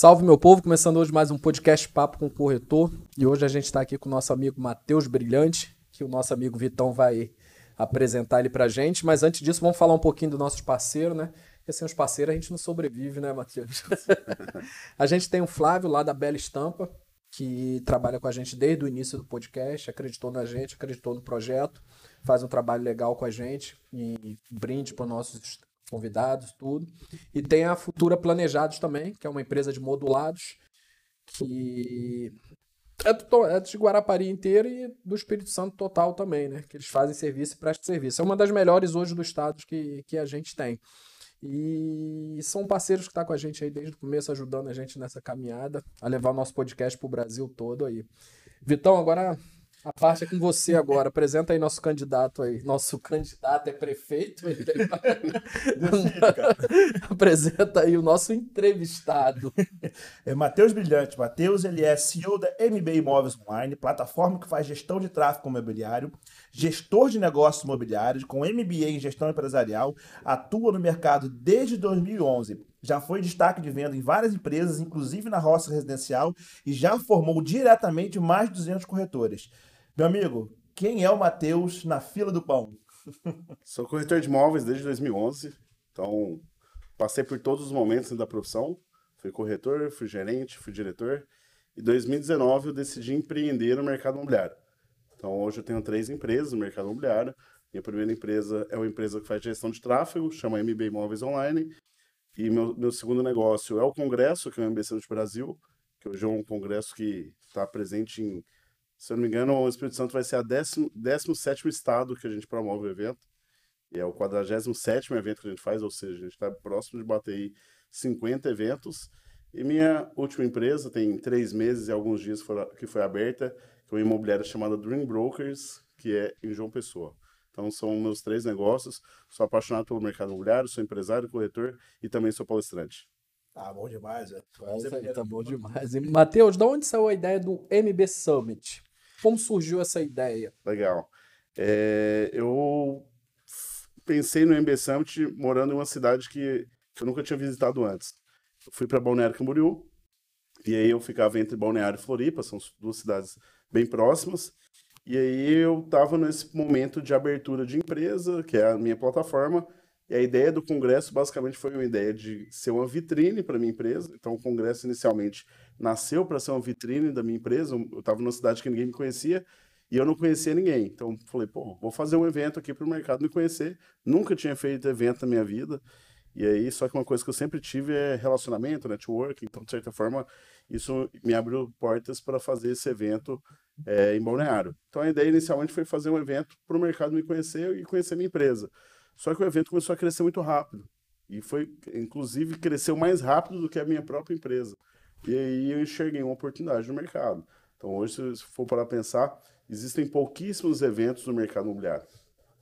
Salve, meu povo! Começando hoje mais um podcast Papo com o Corretor. E hoje a gente está aqui com o nosso amigo Matheus Brilhante, que o nosso amigo Vitão vai apresentar ele para a gente. Mas antes disso, vamos falar um pouquinho dos nossos parceiros, né? Porque sem os parceiros a gente não sobrevive, né, Matheus? a gente tem o Flávio lá da Bela Estampa, que trabalha com a gente desde o início do podcast, acreditou na gente, acreditou no projeto, faz um trabalho legal com a gente e brinde para nossos convidados, tudo. E tem a Futura Planejados também, que é uma empresa de modulados que é, é de Guarapari inteira e do Espírito Santo total também, né? Que eles fazem serviço e prestam serviço. É uma das melhores hoje do estado que, que a gente tem. E são parceiros que estão tá com a gente aí desde o começo, ajudando a gente nessa caminhada, a levar nosso podcast para o Brasil todo aí. Vitão, agora a parte é com você agora. Apresenta aí nosso candidato aí. Nosso candidato é prefeito. Apresenta aí o nosso entrevistado. É Matheus Brilhante. Matheus, ele é CEO da MB Imóveis Online, plataforma que faz gestão de tráfego imobiliário, gestor de negócios imobiliários, com MBA em gestão empresarial, atua no mercado desde 2011 já foi destaque de venda em várias empresas, inclusive na roça residencial, e já formou diretamente mais de 200 corretores. Meu amigo, quem é o Matheus na fila do pão? Sou corretor de imóveis desde 2011, então passei por todos os momentos da profissão. Fui corretor, fui gerente, fui diretor. Em 2019 eu decidi empreender no mercado imobiliário. Então hoje eu tenho três empresas no mercado imobiliário. Minha primeira empresa é uma empresa que faz gestão de tráfego, chama MB Imóveis Online. E meu, meu segundo negócio é o Congresso, que é o MB Summit Brasil, que hoje é um congresso que está presente em se eu não me engano, o Espírito Santo vai ser a 17 estado que a gente promove o evento. E é o 47 evento que a gente faz, ou seja, a gente está próximo de bater aí 50 eventos. E minha última empresa tem três meses e alguns dias que foi aberta, que é uma imobiliária chamada Dream Brokers, que é em João Pessoa. Então são meus três negócios. Sou apaixonado pelo mercado imobiliário, sou empresário, corretor e também sou palestrante. Tá bom demais, é. tá bom demais. Matheus, de onde saiu a ideia do MB Summit? Como surgiu essa ideia? Legal. É, eu pensei no MB Summit morando em uma cidade que eu nunca tinha visitado antes. Eu fui para Balneário Camboriú, e aí eu ficava entre Balneário e Floripa, são duas cidades bem próximas. E aí eu estava nesse momento de abertura de empresa, que é a minha plataforma, e a ideia do congresso basicamente foi uma ideia de ser uma vitrine para minha empresa. Então o congresso inicialmente nasceu para ser uma vitrine da minha empresa. Eu estava numa cidade que ninguém me conhecia e eu não conhecia ninguém. Então falei, pô, vou fazer um evento aqui para o mercado me conhecer. Nunca tinha feito evento na minha vida. E aí, só que uma coisa que eu sempre tive é relacionamento, network. Então, de certa forma, isso me abriu portas para fazer esse evento é, em Balneário. Então, a ideia inicialmente foi fazer um evento para o mercado me conhecer e conhecer minha empresa. Só que o evento começou a crescer muito rápido. E foi, inclusive, cresceu mais rápido do que a minha própria empresa. E aí eu enxerguei uma oportunidade no mercado. Então, hoje, se for para pensar, existem pouquíssimos eventos no mercado imobiliário.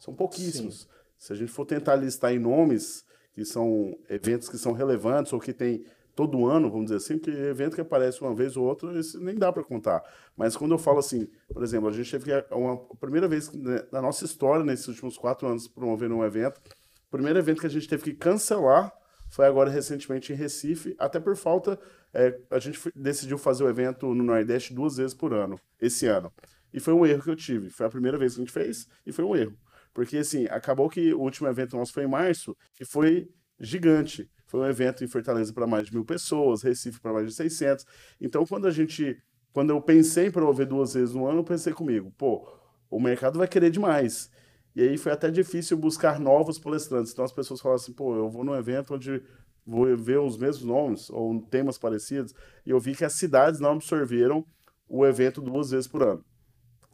São pouquíssimos. Sim. Se a gente for tentar listar em nomes que são eventos que são relevantes ou que tem todo ano, vamos dizer assim, que evento que aparece uma vez ou outra, esse nem dá para contar. Mas quando eu falo assim, por exemplo, a gente teve que, uma a primeira vez né, na nossa história, nesses últimos quatro anos, promovendo um evento, o primeiro evento que a gente teve que cancelar foi agora recentemente em Recife, até por falta, é, a gente decidiu fazer o evento no Nordeste duas vezes por ano, esse ano. E foi um erro que eu tive. Foi a primeira vez que a gente fez e foi um erro. Porque, assim, acabou que o último evento nosso foi em março e foi gigante. Foi um evento em Fortaleza para mais de mil pessoas, Recife para mais de 600. Então, quando a gente, quando eu pensei em promover duas vezes no ano, eu pensei comigo, pô, o mercado vai querer demais. E aí foi até difícil buscar novos palestrantes. Então as pessoas falavam assim, pô, eu vou num evento onde vou ver os mesmos nomes ou temas parecidos. E eu vi que as cidades não absorveram o evento duas vezes por ano.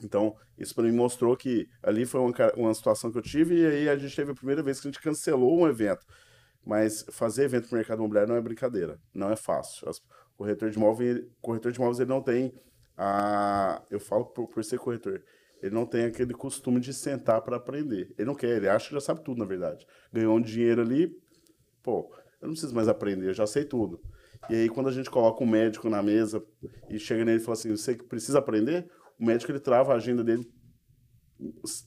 Então, isso para mim mostrou que ali foi uma, uma situação que eu tive, e aí a gente teve a primeira vez que a gente cancelou um evento. Mas fazer evento no mercado imobiliário não é brincadeira, não é fácil. As, corretor de imóveis, corretor de imóveis ele não tem a, eu falo por, por ser corretor, ele não tem aquele costume de sentar para aprender. Ele não quer, ele acha que já sabe tudo, na verdade. Ganhou um dinheiro ali, pô, eu não preciso mais aprender, eu já sei tudo. E aí, quando a gente coloca um médico na mesa e chega nele e fala assim, você precisa aprender, o médico ele trava a agenda dele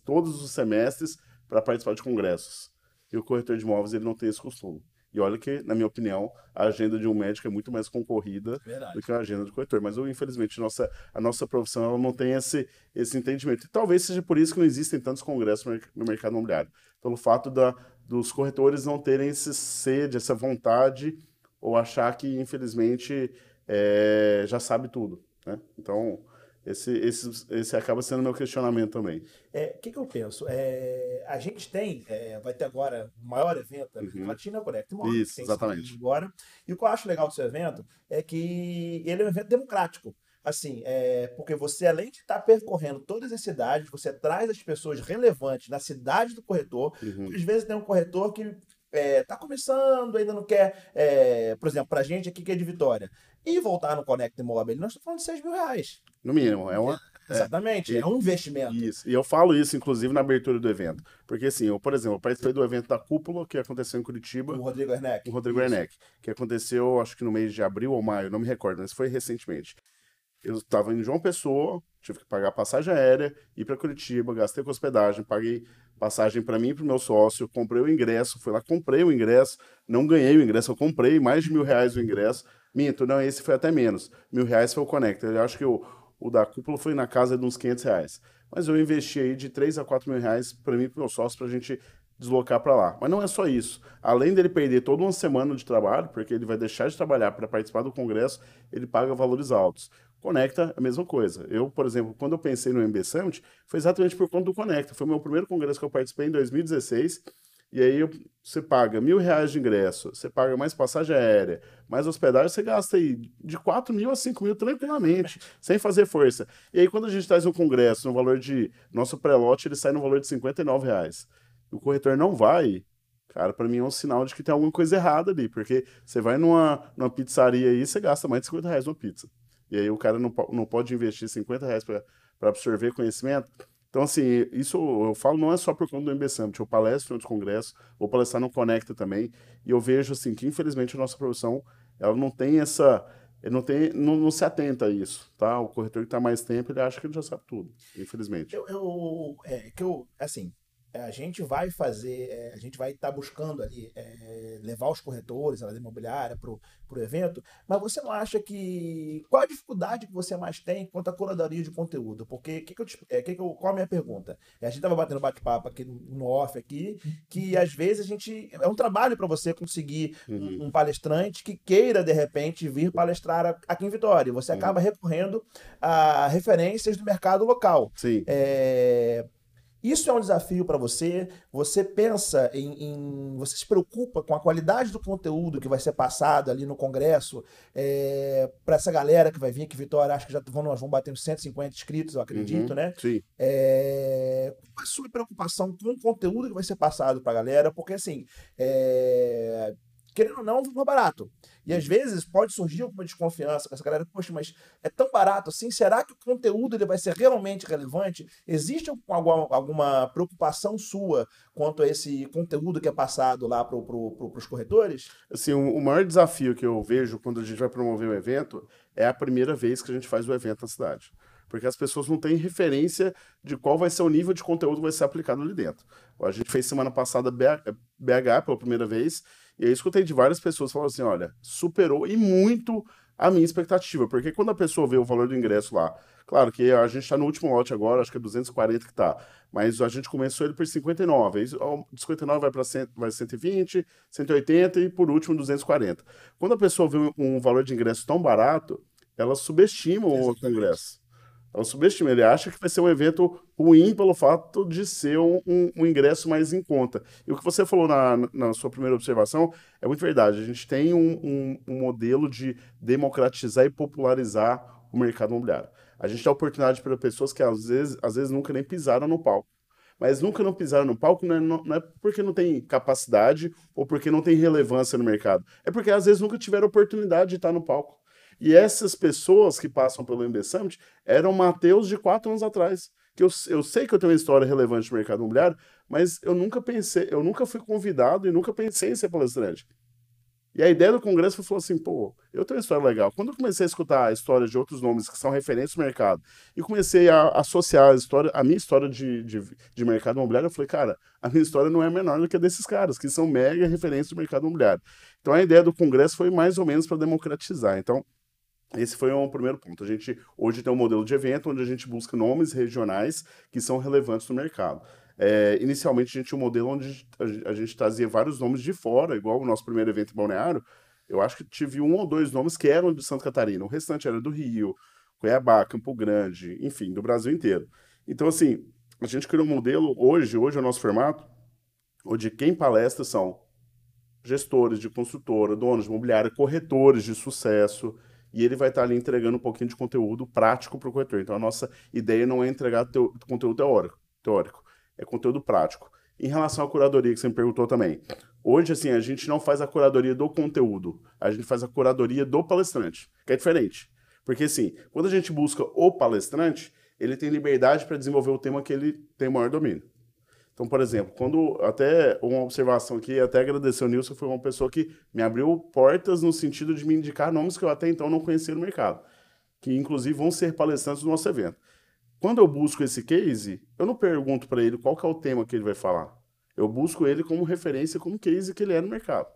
todos os semestres para participar de congressos. E o corretor de imóveis ele não tem esse costume. E olha que, na minha opinião, a agenda de um médico é muito mais concorrida Verdade. do que a agenda do corretor. Mas, eu, infelizmente, nossa, a nossa profissão ela não tem esse, esse entendimento. E talvez seja por isso que não existem tantos congressos no mercado imobiliário. Pelo fato da, dos corretores não terem esse sede, essa vontade, ou achar que, infelizmente, é, já sabe tudo. Né? Então, esse, esse, esse acaba sendo meu questionamento também. É, O que, que eu penso? É, a gente tem, é, vai ter agora o maior evento da América Uhum. Latina, Connect More, Isso, exatamente. agora. E o que eu acho legal desse evento é que ele é um evento democrático. Assim, é, porque você, além de estar percorrendo todas as cidades, você traz as pessoas relevantes na cidade do corretor. Uhum. Às vezes tem um corretor que está começando, ainda não quer, é, por exemplo, para a gente aqui que é de Vitória, e voltar no Connect Mobile, nós estamos falando de 6 mil reais. No mínimo, é uma, Exatamente, é, E- um investimento. Isso. E eu falo isso, inclusive, na abertura do evento. Porque, assim, eu, por exemplo, eu participei do evento da Cúpula, que aconteceu em Curitiba, O Rodrigo Erneck. o Rodrigo Isso. Werneck, que aconteceu, acho que no mês de abril ou maio, não me recordo, mas foi recentemente. Eu estava em João Pessoa, tive que pagar passagem aérea, ir para Curitiba, gastei com hospedagem, paguei passagem para mim e para o meu sócio, comprei o ingresso, fui lá, comprei o ingresso, não ganhei o ingresso, eu comprei mais de mil reais o ingresso. Minto, não, esse foi até menos. Mil reais foi o Conecta. Eu acho que o, o da cúpula foi na casa de uns 500 reais. Mas eu investi aí de 3 a 4 mil reais para mim e para o meu sócio para a gente deslocar para lá. Mas não é só isso. Além dele perder toda uma semana de trabalho, porque ele vai deixar de trabalhar para participar do congresso, ele paga valores altos. Conecta, a mesma coisa. Eu, por exemplo, quando eu pensei no MB Summit, foi exatamente por conta do Conecta. Foi o meu primeiro congresso que eu participei em 2016. E aí você paga mil reais de ingresso, você paga mais passagem aérea, mais hospedagem, você gasta aí de 4 mil a 5 mil tranquilamente, sem fazer força. E aí quando a gente traz um congresso no valor de. Nosso pré-lote, ele sai no valor de 59 reais. E o corretor não vai, cara, para mim é um sinal de que tem alguma coisa errada ali, porque você vai numa, numa pizzaria aí, você gasta mais de 50 reais numa pizza. E aí o cara não, não pode investir 50 reais para absorver conhecimento. Então, assim, isso eu falo não é só por conta do MB Summit, eu palestro em outros congressos, vou palestrar no Conecta também, e eu vejo, assim, que infelizmente a nossa profissão, ela não tem essa, não, tem, não, não se atenta a isso, tá? O corretor que está mais tempo, ele acha que ele já sabe tudo, infelizmente. Eu, eu, é, que eu, assim, a gente vai fazer, é, a gente vai estar buscando ali é, levar os corretores, a imobiliária para o evento, mas você não acha que. Qual a dificuldade que você mais tem quanto à curadoria de conteúdo? Porque que que eu, é, que que eu, qual a minha pergunta? É, a gente estava batendo bate-papo aqui no, off aqui, que às vezes a gente. É um trabalho para você conseguir Uhum. um, um palestrante que queira, de repente, vir palestrar aqui em Vitória. Você Uhum. acaba recorrendo a referências do mercado local. Sim. É, Isso é um desafio para você? Você pensa em, em- Você se preocupa com a qualidade do conteúdo que vai ser passado ali no Congresso para essa galera que vai vir, que Vitória acho que já vão, nós vamos bater uns 150 inscritos, eu acredito, Uhum. né? Sim. É, Qual a sua preocupação com o conteúdo que vai ser passado para a galera? Porque, assim, é, querendo ou não, não é barato. E às vezes pode surgir alguma desconfiança com essa galera. Poxa, mas é tão barato assim? Será que o conteúdo ele vai ser realmente relevante? Existe alguma, alguma preocupação sua quanto a esse conteúdo que é passado lá para pro, os corretores? Assim, o, maior desafio que eu vejo quando a gente vai promover um evento é a primeira vez que a gente faz o evento na cidade. Porque as pessoas não têm referência de qual vai ser o nível de conteúdo que vai ser aplicado ali dentro. A gente fez semana passada BH pela primeira vez, e aí eu escutei de várias pessoas falando assim: olha, superou e muito a minha expectativa. Porque quando a pessoa vê o valor do ingresso lá, claro que a gente está no último lote agora, acho que é 240 que tá, mas a gente começou ele por 59. Aí, ó, de 59 vai para vai 120, 180 e por último 240. Quando a pessoa vê um, valor de ingresso tão barato, ela subestima o Exatamente. congresso. Ela subestima, ele acha que vai ser um evento ruim pelo fato de ser um, um- um ingresso mais em conta. E o que você falou na, na sua primeira observação é muito verdade. A gente tem um, um- modelo de democratizar e popularizar o mercado imobiliário. A gente dá oportunidade para pessoas que às vezes, às vezes nunca nem pisaram no palco. Mas nunca não pisaram no palco não é, não é porque não tem capacidade ou porque não tem relevância no mercado. É porque às vezes nunca tiveram oportunidade de estar no palco. E essas pessoas que passam pelo MB Summit eram Mateus de quatro anos atrás. Que eu, eu sei que eu tenho uma história relevante no mercado imobiliário, mas eu nunca pensei, eu nunca fui convidado e nunca pensei em ser palestrante. E a ideia do congresso foi assim, pô, eu tenho uma história legal. Quando eu comecei a escutar a história de outros nomes que são referências no mercado e comecei a associar a história, a minha história de, de, de mercado imobiliário, eu falei, cara, a minha história não é menor do que a desses caras, que são mega referências do mercado imobiliário. Então a ideia do congresso foi mais ou menos para democratizar. Então, esse foi um primeiro ponto. A gente hoje tem um modelo de evento onde a gente busca nomes regionais que são relevantes no mercado. É, inicialmente a gente tinha um modelo onde a gente trazia vários nomes de fora, igual o nosso primeiro evento em Balneário. Eu acho que tive um ou dois nomes que eram de Santa Catarina, o restante era do Rio, Cuiabá, Campo Grande, enfim, do Brasil inteiro. Então, assim, a gente criou um modelo hoje, hoje é o nosso formato, onde quem palestra são gestores de construtora, donos de imobiliária, corretores de sucesso, e ele vai estar ali entregando um pouquinho de conteúdo prático para o corretor. Então, a nossa ideia não é entregar teo conteúdo teórico, teórico é conteúdo prático. Em relação à curadoria que você me perguntou também, hoje assim a gente não faz a curadoria do conteúdo, a gente faz a curadoria do palestrante, que é diferente. Porque assim, quando a gente busca o palestrante, ele tem liberdade para desenvolver o tema que ele tem maior domínio. Então, por exemplo, quando até uma observação aqui, até agradecer o Nilson, foi uma pessoa que me abriu portas no sentido de me indicar nomes que eu até então não conhecia no mercado, que inclusive vão ser palestrantes do nosso evento. Quando eu busco esse case, eu não pergunto para ele qual é o tema que ele vai falar. Eu busco ele como referência, como case que ele é no mercado.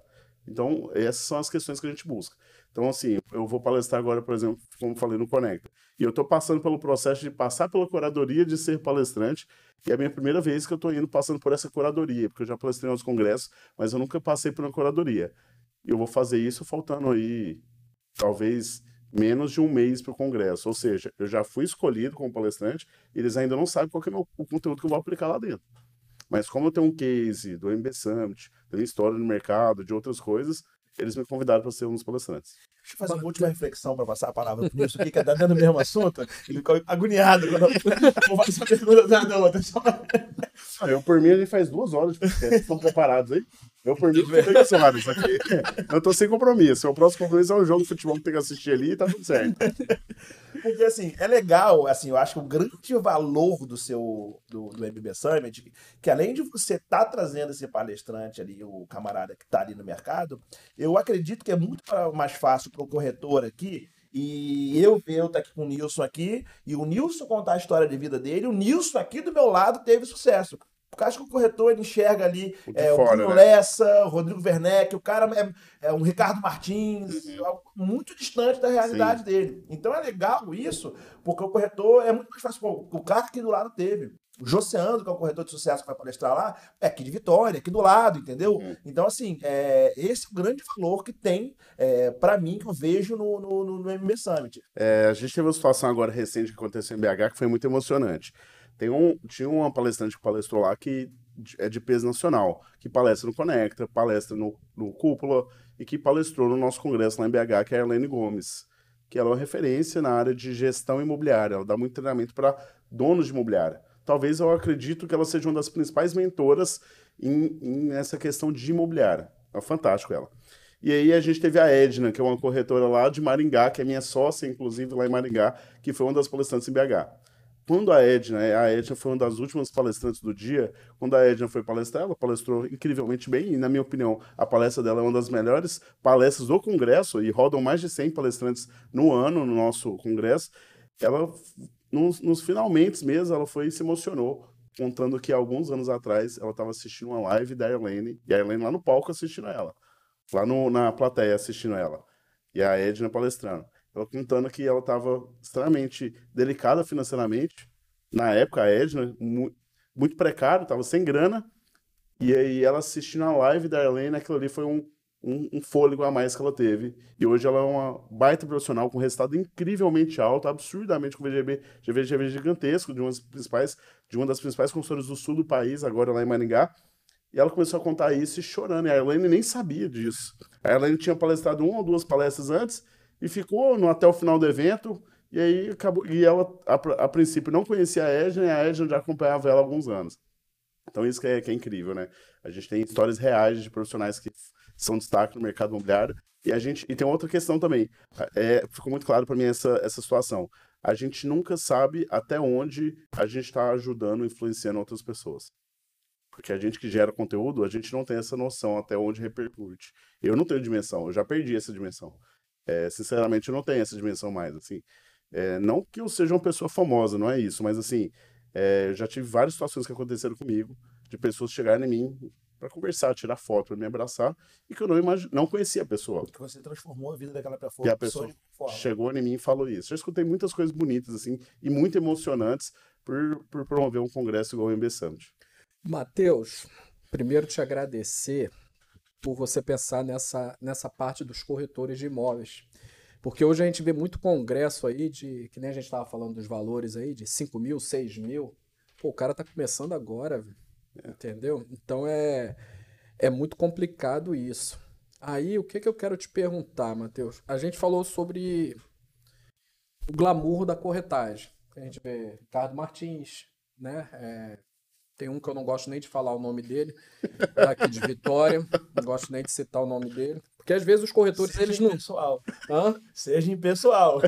Então, essas são as questões que a gente busca. Então, assim, eu vou palestrar agora, por exemplo, como falei no Conecta. E eu estou passando pelo processo de passar pela curadoria de ser palestrante, e é a minha primeira vez que eu estou indo passando por essa curadoria, porque eu já palestrei nos congressos, mas eu nunca passei por uma curadoria. E eu vou fazer isso faltando aí, talvez, menos de um mês para o congresso. Ou seja, eu já fui escolhido como palestrante e eles ainda não sabem qual é o, conteúdo que eu vou aplicar lá dentro. Mas como eu tenho um case do MB Summit, tenho história no mercado, de outras coisas, eles me convidaram para ser um dos palestrantes. Deixa eu fazer uma última reflexão para passar a palavra para o Nilson aqui, que é dando o mesmo assunto. Ele ficou agoniado quando eu da outra. Eu, por mim, a gente faz duas horas de podcast. Estão preparados aí? Eu, por mim, horas aqui. Eu tô sem compromisso. O próximo compromisso é um jogo de futebol que tem que assistir ali e tá tudo certo. Porque, assim, é legal, assim, eu acho que o grande valor do seu, do, do MB Summit, que além de você estar tá trazendo esse palestrante ali, o camarada que está ali no mercado, eu acredito que é muito mais fácil para o corretor aqui e eu eu tá aqui com o Nilson aqui, e o Nilson contar a história de vida dele, o Nilson aqui do meu lado teve sucesso. Porque acho que o corretor ele enxerga ali é, fora, o Bruno né? Lessa, o Rodrigo Werneck, o cara é, é um Ricardo Martins, uhum. muito distante da realidade Sim. dele. Então é legal isso, porque o corretor é muito mais fácil. Pô, o cara aqui do lado teve. O Joseando, que é um corretor de sucesso que vai palestrar lá, é aqui de Vitória, aqui do lado, entendeu? Uhum. Então, assim, é, esse é o grande valor que tem, é, para mim, que eu vejo no, no, no MB Summit. É, a gente teve uma situação agora recente que aconteceu em BH que foi muito emocionante. Tem um, tinha uma palestrante que palestrou lá que é de peso nacional, que palestra no Conecta, palestra no, no Cúpula e que palestrou no nosso congresso lá em BH, que é a Arlene Gomes, que ela é uma referência na área de gestão imobiliária. Ela dá muito treinamento para donos de imobiliária. Talvez eu acredito que ela seja uma das principais mentoras em, em nessa questão de imobiliária. É fantástico ela. E aí a gente teve a Edna, que é uma corretora lá de Maringá, que é minha sócia, inclusive, lá em Maringá, que foi uma das palestrantes em BH. Quando a Edna, a Edna foi uma das últimas palestrantes do dia, quando a Edna foi palestrar, ela palestrou incrivelmente bem, e na minha opinião, a palestra dela é uma das melhores palestras do Congresso, e rodam mais de 100 palestrantes no ano no nosso Congresso. Ela, nos, nos finalmente mesmo, ela foi se emocionou, contando que alguns anos atrás ela estava assistindo uma live da Arlene, e a Arlene lá no palco assistindo ela, lá no, na plateia assistindo ela, e a Edna palestrando. Ela contando que ela estava extremamente delicada financeiramente. Na época, a Edna, mu muito precário, estava sem grana. E aí ela assistindo a live da Arlene, aquilo ali foi um, um, um, fôlego a mais que ela teve. E hoje ela é uma baita profissional com resultado incrivelmente alto, absurdamente com VGB, VGB gigantesco, de, umas principais, de uma das principais consultoras do sul do país, agora lá em Maringá. E ela começou a contar isso e chorando. E a Arlene nem sabia disso. A Arlene tinha palestrado uma ou duas palestras antes e ficou no, até o final do evento. E aí acabou. E ela, a, a princípio, não conhecia a Edna e a Edna já acompanhava ela há alguns anos. Então isso que é, que é incrível, né? A gente tem histórias reais de profissionais que são destaque no mercado imobiliário. E a gente e tem outra questão também. É, ficou muito claro para mim essa, essa situação. A gente nunca sabe até onde a gente está ajudando, influenciando outras pessoas. Porque a gente que gera conteúdo, a gente não tem essa noção até onde repercute. Eu não tenho dimensão, eu já perdi essa dimensão. É, sinceramente, eu não tenho essa dimensão mais, assim. É, não que eu seja uma pessoa famosa, não é isso, mas assim, é, eu já tive várias situações que aconteceram comigo, de pessoas chegarem em mim para conversar, tirar foto, pra me abraçar, e que eu não, imag... não conhecia a pessoa. Que você transformou a vida daquela pessoa. E a pessoa chegou em mim e falou isso. Já escutei muitas coisas bonitas, assim, e muito emocionantes por, por promover um congresso igual o MB Summit. Matheus, primeiro te agradecer por você pensar nessa, nessa parte dos corretores de imóveis. Porque hoje a gente vê muito congresso aí de, que nem a gente estava falando dos valores aí, de 5 mil, 6 mil. Pô, o cara tá começando agora, entendeu? Então é, é muito complicado isso. Aí o que, que eu quero te perguntar, Matheus? A gente falou sobre o glamour da corretagem. A gente vê Ricardo Martins, né? É, tem um que eu não gosto nem de falar o nome dele, daqui de Vitória. Não gosto nem de citar o nome dele. Porque às vezes os corretores, Seja eles não. impessoal. Hã? Seja impessoal.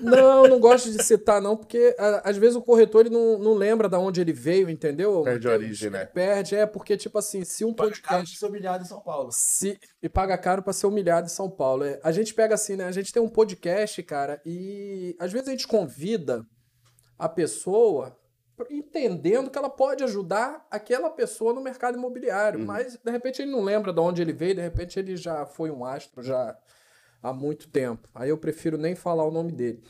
Não, não gosto de citar, não, porque a- às vezes o corretor ele não, não lembra de onde ele veio, entendeu? Perde a origem, né? Perde, é, porque, tipo assim, se um cara podcast. de ser humilhado em São Paulo. Se, e paga caro pra ser humilhado em São Paulo. É, a gente pega assim, né? A gente tem um podcast, cara, e às vezes a gente convida a pessoa entendendo que ela pode ajudar aquela pessoa no mercado imobiliário, Uhum. mas de repente ele não lembra de onde ele veio, de repente ele já foi um astro já há muito tempo. Aí eu prefiro nem falar o nome dele.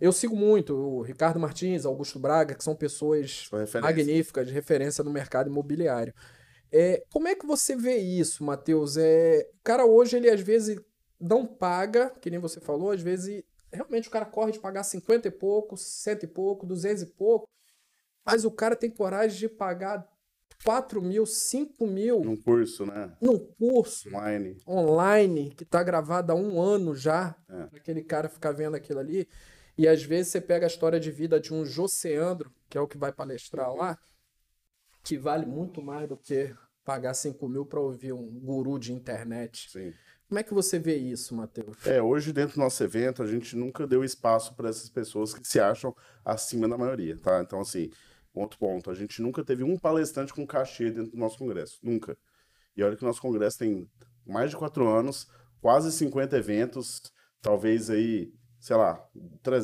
Eu sigo muito o Ricardo Martins, Augusto Braga, que são pessoas referência. magníficas de referência no mercado imobiliário. É, como é que você vê isso, Matheus? É, o cara hoje, ele às vezes não paga, que nem você falou, às vezes realmente o cara corre de pagar 50 e pouco, 100 e pouco, 200 e pouco, mas o cara tem coragem de pagar 4 mil, 5 mil Num curso, né? num curso Online. online que tá gravado há um ano já, É. aquele cara ficar vendo aquilo ali. E às vezes você pega a história de vida de um Joseandro, que é o que vai palestrar lá, que vale muito mais do que pagar 5 mil para ouvir um guru de internet. Sim. Como é que você vê isso, Matheus? É, hoje dentro do nosso evento, a gente nunca deu espaço para essas pessoas que se acham acima da maioria, tá? Então, assim, outro ponto, a gente nunca teve um palestrante com cachê dentro do nosso congresso, nunca. E olha que o nosso congresso tem mais de quatro anos, quase 50 eventos, talvez aí, sei lá,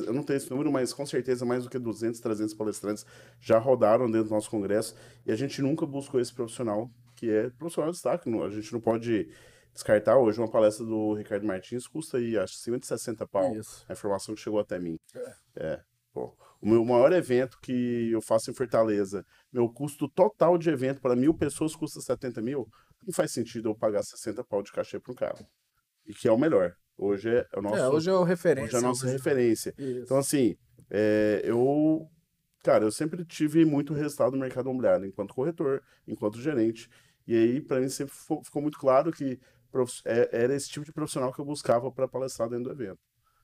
eu não tenho esse número, mas com certeza mais do que 200, 300 palestrantes já rodaram dentro do nosso congresso, e a gente nunca buscou esse profissional, que é profissional de destaque, a gente não pode descartar hoje uma palestra do Ricardo Martins custa aí acho acima de 60 pau. Isso. A informação que chegou até mim. É. pô. O meu maior evento que eu faço em Fortaleza, meu custo total de evento para mil pessoas custa 70 mil. Não faz sentido eu pagar 60 pau de cachê para um cara. E que é o melhor. Hoje é, o nosso, é, hoje é o referência. hoje é a nossa hoje- referência. Isso. Então, assim, é, eu. Cara, eu sempre tive muito resultado no mercado imobiliário, enquanto corretor, enquanto gerente. E aí, para mim, sempre ficou muito claro que é- era esse tipo de profissional que eu buscava para palestrar dentro do evento.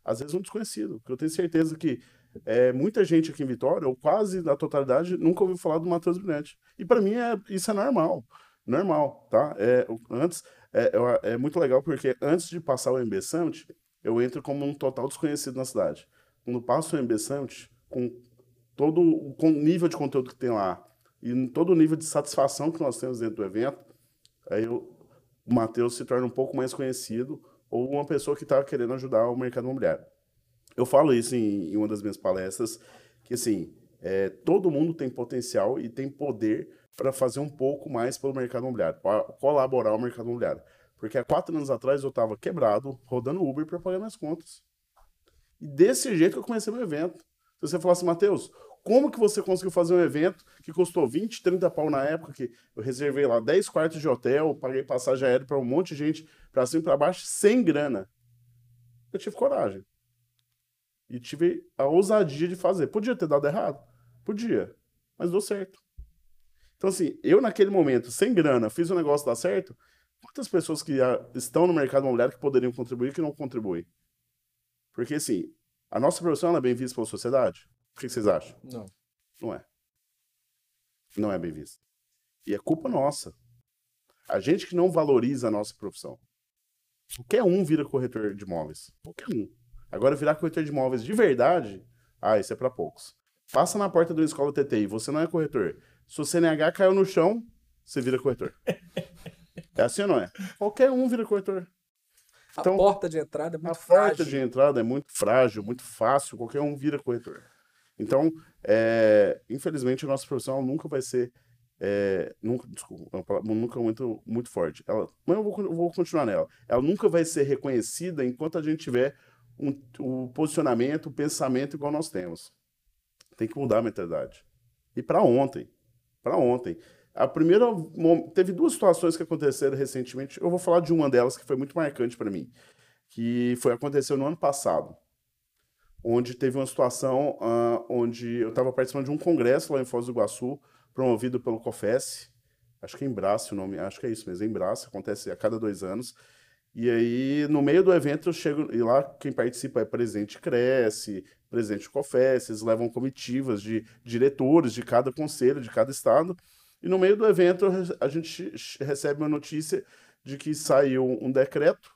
Às vezes um desconhecido, porque eu tenho certeza que é, muita gente aqui em Vitória, ou quase na totalidade, nunca ouviu falar do Matheus Brilhante. E para mim é, isso é normal. Normal, tá? É, antes, é, é muito legal porque antes de passar o MB Summit, eu entro como um total desconhecido na cidade. Quando passo o MB Summit, com todo o nível de conteúdo que tem lá e todo o nível de satisfação que nós temos dentro do evento, aí eu- o Matheus se torna um pouco mais conhecido ou uma pessoa que está querendo ajudar o mercado imobiliário. Eu falo isso em, em uma das minhas palestras, que assim, é, todo mundo tem potencial e tem poder para fazer um pouco mais pelo mercado imobiliário, para colaborar ao mercado imobiliário. Porque há quatro anos atrás eu estava quebrado, rodando Uber para pagar minhas contas. E desse jeito que eu comecei meu evento. Se você falasse, Matheus, como que você conseguiu fazer um evento que custou 20, 30 pau na época, que eu reservei lá 10 quartos de hotel, paguei passagem aérea para um monte de gente, para cima e para baixo, sem grana? Eu tive coragem. E tive a ousadia de fazer. Podia ter dado errado? Podia. Mas deu certo. Então, assim, eu naquele momento, sem grana, fiz o negócio dar certo. Quantas pessoas que estão no mercado imobiliário que poderiam contribuir e que não contribuem? Porque, assim, a nossa profissão é bem vista pela sociedade? O que que vocês acham? Não. Não é. Não é bem vista. E é culpa nossa. A gente que não valoriza a nossa profissão. Qualquer um vira corretor de imóveis. Qualquer um. Agora, virar corretor de imóveis de verdade, ah, isso é para poucos. Passa na porta de uma escola TTI, você não é corretor. Se o CNH caiu no chão, você vira corretor. É assim ou não é? Qualquer um vira corretor. Então, a porta de entrada é muito a porta frágil. de entrada é muito frágil, muito fácil, qualquer um vira corretor. Então, é, infelizmente, a nossa profissão nunca vai ser. é, nunca, desculpa, é nunca muito, muito forte. Ela, mas eu vou, eu vou continuar nela. Ela nunca vai ser reconhecida enquanto a gente tiver um, o posicionamento, o pensamento igual nós temos. Tem que mudar a mentalidade. E para ontem. Para ontem. A primeira. Teve duas situações que aconteceram recentemente. Eu vou falar de uma delas que foi muito marcante para mim. Que foi aconteceu no ano passado. Onde teve uma situação ah, onde eu estava participando de um congresso lá em Foz do Iguaçu, promovido pelo COFES. Acho que é Embrace o nome, acho que é isso mesmo, Embrace, acontece a cada dois anos. E aí, no meio do evento, eu chego, e lá quem participa é presidente Cresce, presidente COFES, eles levam comitivas de diretores de cada conselho, de cada estado. E no meio do evento, a gente recebe uma notícia de que saiu um decreto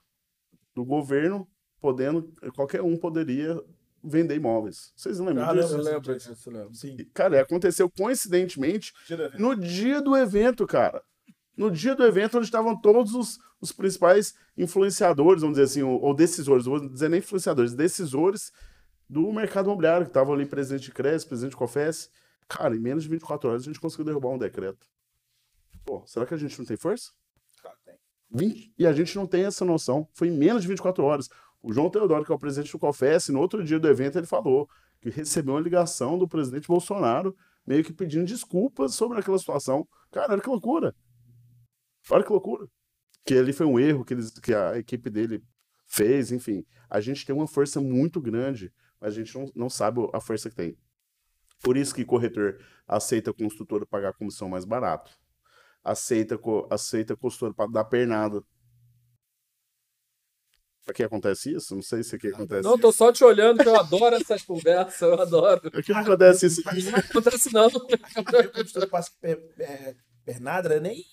do governo podendo, qualquer um poderia vender imóveis. Vocês lembram Ah, disso? Eu lembro. disso, eu lembro. Sim. Cara, aconteceu coincidentemente no dia do evento, cara. No dia do evento, onde estavam todos os, os principais influenciadores, vamos dizer assim, ou, ou decisores, não vou dizer nem influenciadores, decisores do mercado imobiliário, que estavam ali, presidente de Cresce, presidente de Cofes. Cara, em menos de 24 horas a gente conseguiu derrubar um decreto. Pô, será que a gente não tem força? Cara, tem. 20, e a gente não tem essa noção. Foi em menos de 24 horas. O João Teodoro, que é o presidente do COFES, no outro dia do evento, ele falou que recebeu uma ligação do presidente Bolsonaro, meio que pedindo desculpas sobre aquela situação. Cara, olha que loucura. Olha que loucura. Que ali foi um erro que, eles, que a equipe dele fez, enfim. A gente tem uma força muito grande, mas a gente não, não sabe a força que tem. Por isso que corretor aceita construtor pagar comissão mais barato. Aceita, co- aceita construtor para dar pernada. Pra que acontece isso? Não sei se aqui acontece. Não, tô só te olhando, que eu adoro essas conversas, eu adoro. Aqui não acontece isso. Não acontece não. É, pernada, era nem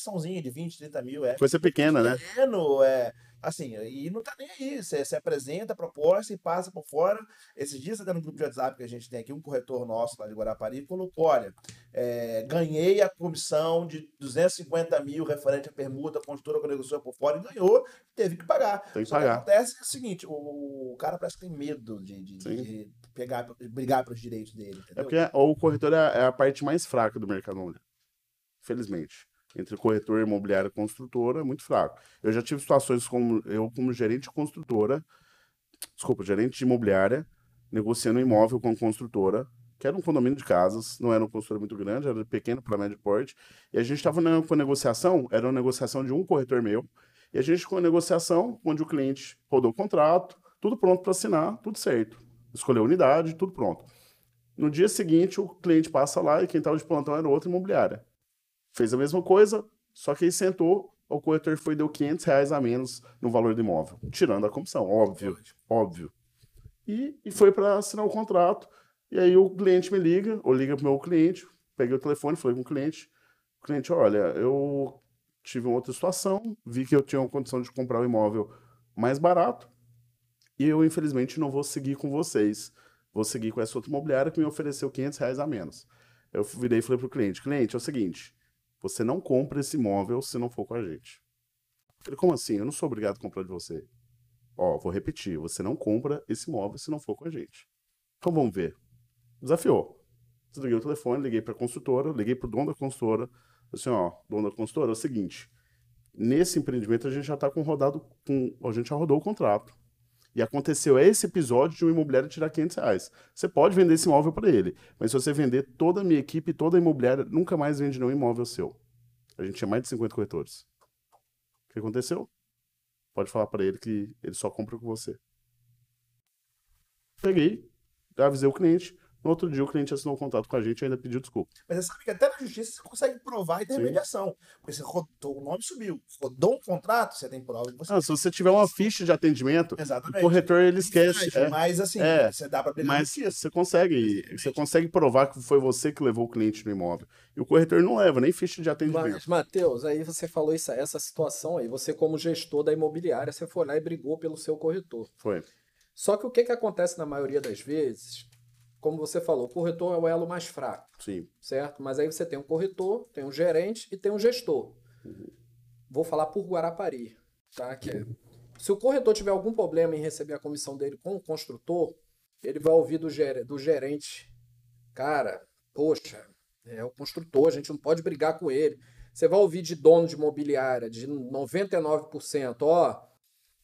opçãozinha de 20, 30 mil, é Coisa pequena, né? pequeno, é assim, e não tá nem aí. Você, você apresenta a proposta e passa por fora. Esses dias, até no grupo de WhatsApp que a gente tem aqui, um corretor nosso lá de Guarapari colocou: olha, é, ganhei a comissão de 250 mil referente à permuta, a construtora que negociou por fora e ganhou, teve que pagar. Tem que Só que pagar. acontece é o seguinte: o, o cara parece que tem medo de, de- pegar, de brigar pelos direitos dele. É Entendeu? porque o corretor é é a parte mais fraca do mercado. Infelizmente. Entre corretor imobiliário e construtora muito fraco. Eu já tive situações como eu, como gerente de construtora, desculpa, gerente de imobiliária, negociando um imóvel com construtora, que era um condomínio de casas, não era uma construtora muito grande, era pequeno para médio porte, e a gente estava com a negociação, era uma negociação de um corretor meu, e a gente com a negociação, onde o cliente rodou o contrato, tudo pronto para assinar, tudo certo. Escolheu a unidade, tudo pronto. No dia seguinte, o cliente passa lá e quem estava de plantão era outra imobiliária. Fez a mesma coisa, só que aí sentou, o corretor foi e deu 500 reais a menos no valor do imóvel, tirando a comissão, óbvio, óbvio. E, e foi para assinar o contrato. E aí o cliente me liga, ou liga para o meu cliente, peguei o telefone, falei com o cliente, o cliente, olha, eu tive uma outra situação, vi que eu tinha uma condição de comprar o imóvel mais barato, e eu infelizmente não vou seguir com vocês. Vou seguir com essa outra imobiliária que me ofereceu 500 reais a menos. Eu virei e falei pro cliente, cliente, é o seguinte, você não compra esse imóvel se não for com a gente. Falei, como assim? Eu não sou obrigado a comprar de você. Ó, vou repetir, você não compra esse imóvel se não for com a gente. Então vamos ver. Desafiou. Desliguei o telefone, liguei para a construtora, liguei para o dono da construtora. Falei assim, ó, dono da construtora, é o seguinte, nesse empreendimento a gente já está com rodado, com, a gente já rodou o contrato. E aconteceu esse episódio de um imobiliário tirar 500 reais. Você pode vender esse imóvel para ele, mas se você vender toda a minha equipe, toda a imobiliária, nunca mais vende nenhum imóvel seu. A gente tinha mais de 50 corretores. O que aconteceu? Pode falar para ele que ele só compra com você. Peguei, avisei o cliente. No outro dia o cliente assinou um contrato com a gente e ainda pediu desculpa. Mas você sabe que até na justiça você consegue provar intermediação. Porque você rodou, o nome subiu. Rodou um contrato, você tem prova você. Ah, se você tiver uma ficha de atendimento, o Exatamente. corretor ele esquece. Mas, é. mas assim, É. você dá pra brigar Mas você consegue, você consegue provar que foi você que levou o cliente no imóvel. E o corretor não leva nem ficha de atendimento. Mas, Matheus, aí você falou isso, essa situação aí. Você, como gestor da imobiliária, você foi lá e brigou pelo seu corretor. Foi. Só que o que, que acontece na maioria das vezes? Como você falou, o corretor é o elo mais fraco, Sim. certo? Mas aí você tem um corretor, tem um gerente e tem um gestor. Vou falar por Guarapari, tá? Que é- se o corretor tiver algum problema em receber a comissão dele com o construtor, ele vai ouvir do, ger- do gerente, cara, poxa, é o construtor, a gente não pode brigar com ele. Você vai ouvir de dono de imobiliária de 99%, ó,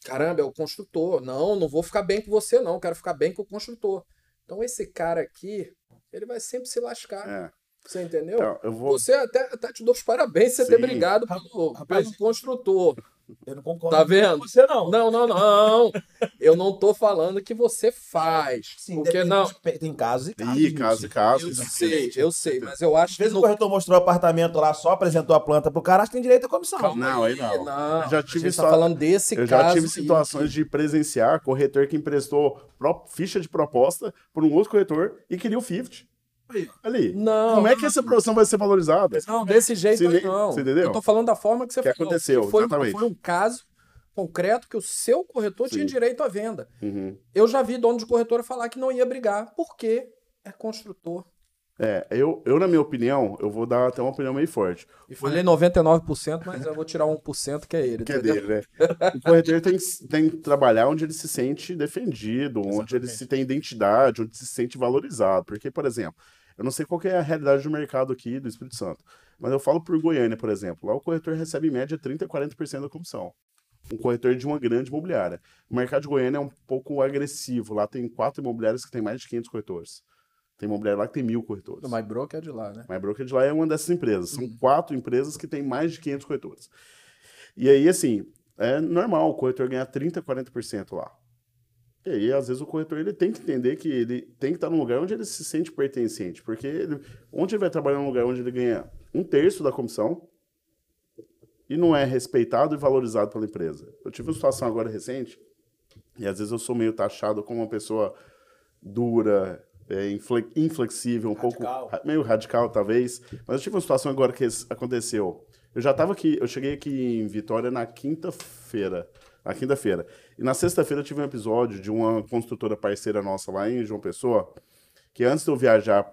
caramba, é o construtor. Não, não vou ficar bem com você, não, quero ficar bem com o construtor. Então esse cara aqui, ele vai sempre se lascar. É. Você entendeu? Então, eu vou. Você até, até te dou os parabéns por você ter brigado pelo, Rapaz, pelo construtor. Eu não concordo Tá vendo? com você, não. Não, não, não. Eu não tô falando que você faz. Sim, porque depende não. Tem casos e casos. Ih, caso e Lúcio. caso. Eu sei, eu sei, mas eu acho Às que vezes o corretor mostrou o apartamento lá, só apresentou a planta pro cara, acho que tem direito à comissão. Não, aí não. Não, Eu já a tive tá só- falando desse Eu caso. já tive situações de presenciar corretor que emprestou ficha de proposta por um outro corretor e queria o 50. Ali. Não, Como é que essa produção vai ser valorizada? Não, desse jeito ne- não. você entendeu? Eu tô falando da forma que você Que falou. aconteceu, que foi, exatamente. foi um caso concreto que o seu corretor tinha Sim. direito à venda. Uhum. Eu já vi dono de corretora falar que não ia brigar, porque é construtor. É, eu, eu, na minha opinião, eu vou dar até uma opinião meio forte. E falei 99%, mas eu vou tirar 1% que é ele. Que é entendeu? dele, né? O corretor tem, que- tem que trabalhar onde ele se sente defendido, onde ele se tem identidade, onde se sente valorizado. Porque, por exemplo, eu não sei qual que é a realidade do mercado aqui do Espírito Santo, mas eu falo por Goiânia, por exemplo. Lá o corretor recebe em média 30% a 40% da comissão. Um corretor de uma grande imobiliária. O mercado de Goiânia é um pouco agressivo. Lá tem quatro imobiliárias que tem mais de 500 corretores. Tem imobiliária lá que tem mil corretores. O MyBroker é de lá, né? My Broker de lá é uma dessas empresas. São quatro empresas que têm mais de 500 corretores. E aí, assim, é normal o corretor ganhar 30%, 40% lá. E aí, às vezes, o corretor ele tem que entender que ele tem que estar num lugar onde ele se sente pertencente. Porque ele- onde ele vai trabalhar num lugar onde ele ganha um terço da comissão e não é respeitado e valorizado pela empresa. Eu tive uma situação agora recente, e às vezes eu sou meio taxado como uma pessoa dura, é, infle- inflexível, um Radical. pouco meio radical, talvez. Mas eu tive uma situação agora que aconteceu. Eu já estava aqui, eu cheguei aqui em Vitória na quinta-feira. Na quinta-feira. E na sexta-feira eu tive um episódio de uma construtora parceira nossa lá em João Pessoa, que antes de eu viajar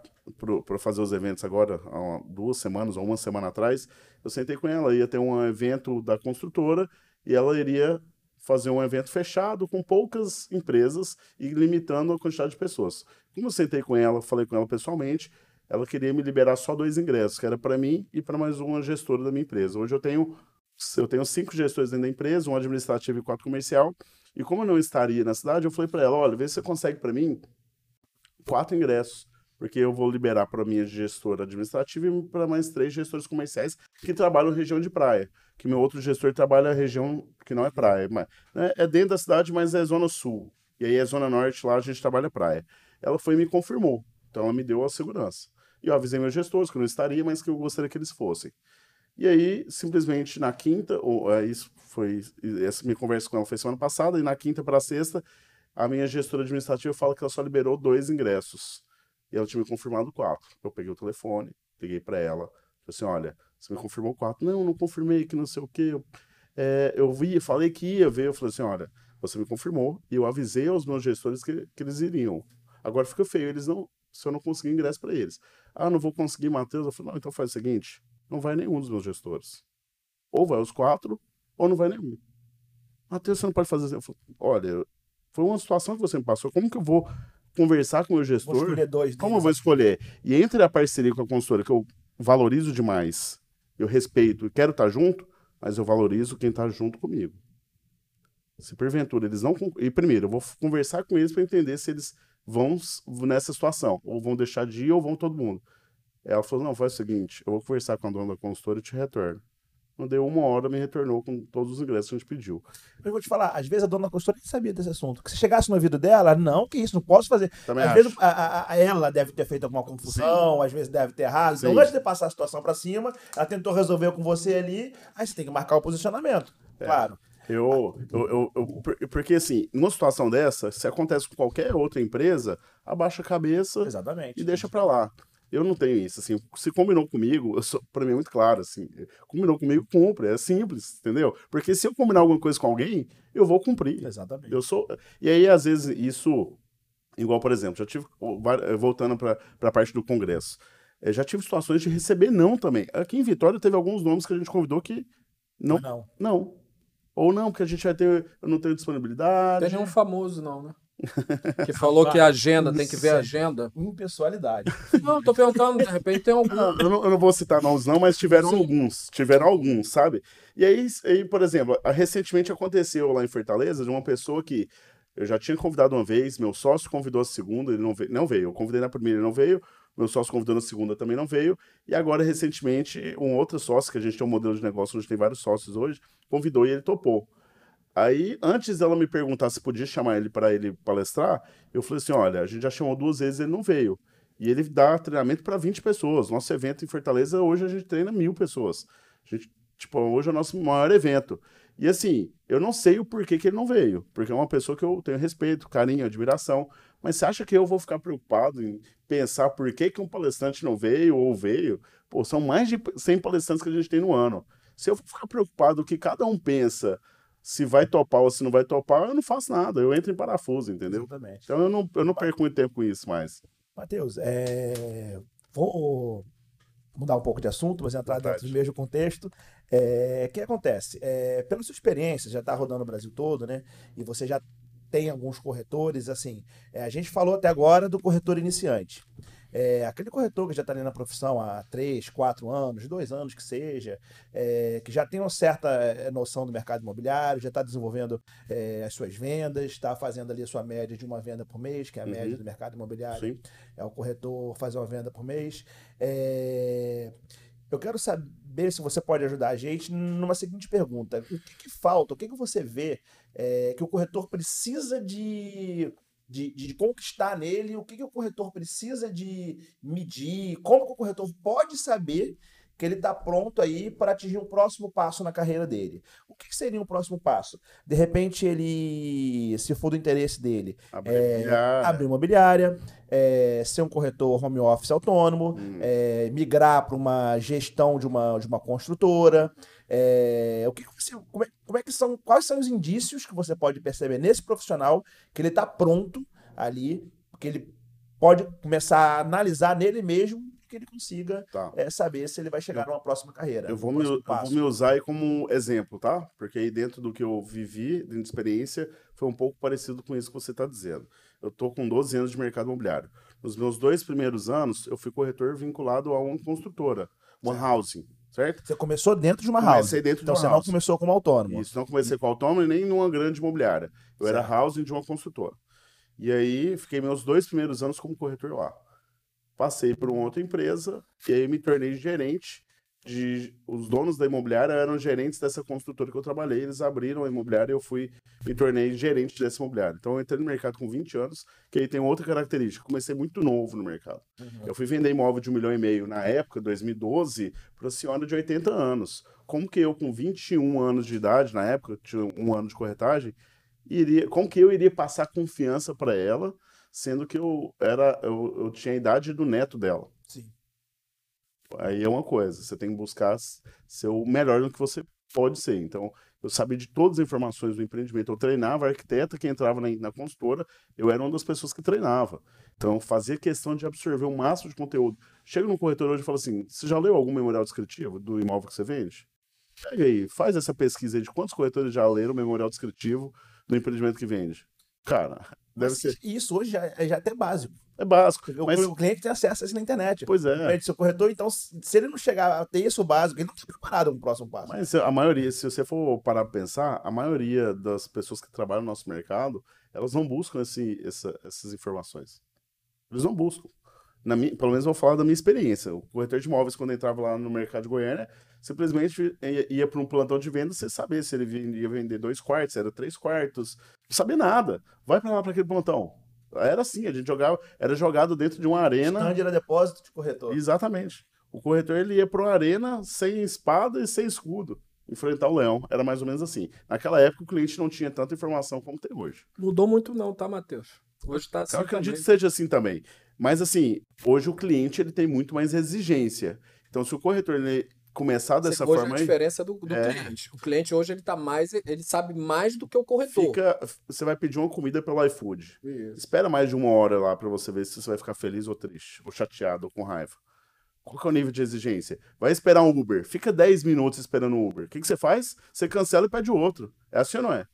para fazer os eventos agora, há duas semanas ou uma semana atrás, eu sentei com ela, ia ter um evento da construtora e ela iria fazer um evento fechado com poucas empresas e limitando a quantidade de pessoas. Como eu sentei com ela, falei com ela pessoalmente, ela queria me liberar só dois ingressos, que era para mim e para mais uma gestora da minha empresa. Hoje eu tenho eu tenho cinco gestores dentro da empresa, um administrativo e quatro comercial. E como eu não estaria na cidade, eu falei para ela, olha, vê se você consegue para mim quatro ingressos, porque eu vou liberar para minha gestora administrativa e para mais três gestores comerciais que trabalham região de praia. Que meu outro gestor trabalha na região que não é praia, mas né, é dentro da cidade, mas é zona sul. E aí é zona norte, lá a gente trabalha praia. Ela foi e me confirmou. Então ela me deu a segurança. E eu avisei meus gestores que eu não estaria, mas que eu gostaria que eles fossem. E aí, simplesmente na quinta, ou, é, isso foi. Essa minha conversa com ela foi semana passada, e na quinta para sexta, a minha gestora administrativa fala que ela só liberou dois ingressos. E ela tinha me confirmado quatro. Eu peguei o telefone, liguei para ela, falei assim: olha, você me confirmou quatro? Não, não confirmei, que não sei o quê. Eu, é, eu vi, falei que ia ver. Eu falei assim: olha, você me confirmou, e eu avisei aos meus gestores que, que eles iriam. Agora fica feio, eles não. Se eu não conseguir ingresso para eles. Ah, não vou conseguir, Matheus. Eu falei: não, então faz o seguinte não vai nenhum dos meus gestores. Ou vai os quatro, ou não vai nenhum. Matheus, você não pode fazer assim. Eu falei, olha, foi uma situação que você me passou. Como que eu vou conversar com o meu Vou gestor? escolher dois Como eu deles. vou escolher? E entre a parceria com a consultora, que eu valorizo demais, eu respeito e quero estar junto, mas eu valorizo quem está junto comigo. Se porventura eles não. E primeiro, eu vou conversar com eles para entender se eles vão nessa situação, ou vão deixar de ir, ou vão todo mundo. Ela falou: não, faz o seguinte, eu vou conversar com a dona da consultora e te retorno. Não deu uma hora, me retornou com todos os ingressos que a gente pediu. Mas eu vou te falar, às vezes a dona da consultora nem sabia desse assunto. Que se chegasse no ouvido dela, não, que isso, não posso fazer. Também às acho. vezes a, a- ela deve ter feito alguma confusão, às vezes deve ter errado. Então, Sim. antes de passar a situação pra cima, ela tentou resolver com você ali, aí você tem que marcar o posicionamento. É. Claro. Eu, eu, eu, eu- por- porque assim, numa situação dessa, se acontece com qualquer outra empresa, abaixa a cabeça Exatamente. e deixa pra lá. Eu não tenho isso, assim, se combinou comigo, eu sou, pra mim é muito claro, assim, combinou comigo, cumpre, é simples, entendeu? Porque se eu combinar alguma coisa com alguém, eu vou cumprir. Exatamente. Eu sou, e aí às vezes isso Igual, por exemplo, já tive, voltando para a parte do Congresso, é, já tive situações de receber não também. Aqui em Vitória teve alguns nomes que a gente convidou que não. Não. Não. Ou não, porque a gente vai ter. Eu não tenho disponibilidade. Tem nenhum famoso, não, né? Que falou que a agenda, tem que ver a agenda. Impessoalidade. Não, tô perguntando, de repente tem algum. Não, eu, não, eu não vou citar nomes, não, mas tiveram Sim. alguns. Tiveram alguns, sabe? E aí, aí, por exemplo, recentemente aconteceu lá em Fortaleza de uma pessoa que eu já tinha convidado uma vez, meu sócio convidou a segunda, ele não veio. Não veio. Eu convidei na primeira, ele não veio. Meu sócio convidou na segunda, também não veio. E agora, recentemente, um outro sócio, que a gente tem um modelo de negócio onde tem vários sócios hoje, convidou e ele topou. Aí, antes dela me perguntar se podia chamar ele para ele palestrar, eu falei assim: olha, a gente já chamou duas vezes ele não veio. E ele dá treinamento para 20 pessoas. Nosso evento em Fortaleza, hoje a gente treina mil pessoas. A gente, tipo, hoje é o nosso maior evento. E assim, eu não sei o porquê que ele não veio, porque é uma pessoa que eu tenho respeito, carinho, admiração. Mas você acha que eu vou ficar preocupado em pensar por que, que um palestrante não veio ou veio? Pô, são mais de 100 palestrantes que a gente tem no ano. Se eu ficar preocupado o que cada um pensa se vai topar ou se não vai topar, eu não faço nada, eu entro em parafuso, entendeu? Exatamente. Então eu não, eu não perco muito tempo com isso mais. Matheus, é... vou mudar um pouco de assunto, mas entrar Verdade. dentro do mesmo contexto. É... O que acontece? É... Pela sua experiência, já está rodando o Brasil todo, né? E você já tem alguns corretores, assim. É, a gente falou até agora do corretor iniciante. É, aquele corretor que já está ali na profissão há três, quatro anos, dois anos que seja, é, que já tem uma certa noção do mercado imobiliário, já está desenvolvendo é, as suas vendas, está fazendo ali a sua média de uma venda por mês, que é a uhum. média do mercado imobiliário. Sim. É o corretor fazer uma venda por mês. Eu quero saber se você pode ajudar a gente numa seguinte pergunta: o que, que falta, o que, que você vê é, que o corretor precisa de de, de, conquistar nele, o que, que o corretor precisa de medir, como que o corretor pode saber que ele está pronto aí para atingir um próximo passo na carreira dele. O que, que, seria um próximo passo? De repente, ele, se for do interesse dele, abrir é, imobiliária, é, ser um corretor home office autônomo, hum. é, migrar para uma gestão de uma, de uma construtora. É, o que, como, é, como é que são, quais são os indícios que você pode perceber nesse profissional que ele está pronto ali, que ele pode começar a analisar nele mesmo que ele consiga tá. é, saber se ele vai chegar numa próxima carreira. Eu vou, me, eu vou me usar aí como exemplo, tá? Porque aí dentro do que eu vivi, dentro de experiência, foi um pouco parecido com isso que você está dizendo. Eu tô com 12 anos de mercado imobiliário. Nos meus dois primeiros anos, eu fui corretor vinculado a uma construtora, One Housing certo? Você começou dentro de uma comecei house. Dentro então de uma Então você não começou como autônomo. Isso, não comecei como autônomo nem numa grande imobiliária. Eu certo. era housing de uma construtora. E aí fiquei meus dois primeiros anos como corretor lá. Passei por uma outra empresa e aí me tornei gerente de os donos da imobiliária eram gerentes dessa construtora que eu trabalhei, eles abriram a imobiliária e eu fui me tornei gerente dessa imobiliária. Então eu entrei no mercado com 20 anos, que aí tem outra característica, comecei muito novo no mercado. Uhum. Eu fui vender imóvel de um milhão e meio na época, 2012, para uma senhora de 80 anos. Como que eu com 21 anos de idade na época, tinha um ano de corretagem, iria, como que eu iria passar confiança para ela, sendo que eu era eu, eu tinha a idade do neto dela. Sim. Aí é uma coisa, você tem que buscar ser o melhor no que você pode ser. Então, eu sabia de todas as informações do empreendimento. Eu treinava a arquiteta que entrava na, na consultora, eu era uma das pessoas que treinava. Então, fazia questão de absorver o máximo de conteúdo. Chega num corretor hoje e fala assim: você já leu algum memorial descritivo do imóvel que você vende? Pega aí, faz essa pesquisa aí de quantos corretores já leram o memorial descritivo do empreendimento que vende. Cara, deve ser. Isso hoje já, é já até básico. É básico. Mas... O cliente tem acesso a isso na internet. Pois é. Seu corretor, então, se ele não chegar a ter isso básico, ele não está preparado para o próximo passo. Mas a maioria, se você for parar para pensar, a maioria das pessoas que trabalham no nosso mercado, elas não buscam esse, essa, essas informações. Eles não buscam. Na minha, pelo menos vou falar da minha experiência. O corretor de imóveis, quando entrava lá no mercado de Goiânia, simplesmente ia para um plantão de venda sem saber se ele ia vender dois quartos, era três quartos, não sabia nada. Vai para lá para aquele plantão. Era assim, a gente jogava, era jogado dentro de uma arena. Stand era depósito de corretor. Exatamente. O corretor ele ia para uma arena sem espada e sem escudo enfrentar o leão. Era mais ou menos assim. Naquela época o cliente não tinha tanta informação como tem hoje. Mudou muito não, tá, Matheus? Hoje tá assim Eu acredito também. que seja assim também. Mas assim, hoje o cliente ele tem muito mais exigência. Então se o corretor ele começar dessa hoje forma a aí, diferença do, do É. cliente. O cliente hoje ele tá mais, ele sabe mais do que o corretor. fica, você vai pedir uma comida pelo iFood. Isso. Espera mais de uma hora lá pra você ver se você vai ficar feliz ou triste, ou chateado, ou com raiva. Qual que é o nível de exigência? Vai esperar um Uber. Fica 10 minutos esperando o Uber. O que, que você faz? Você cancela e pede outro. É assim ou não é?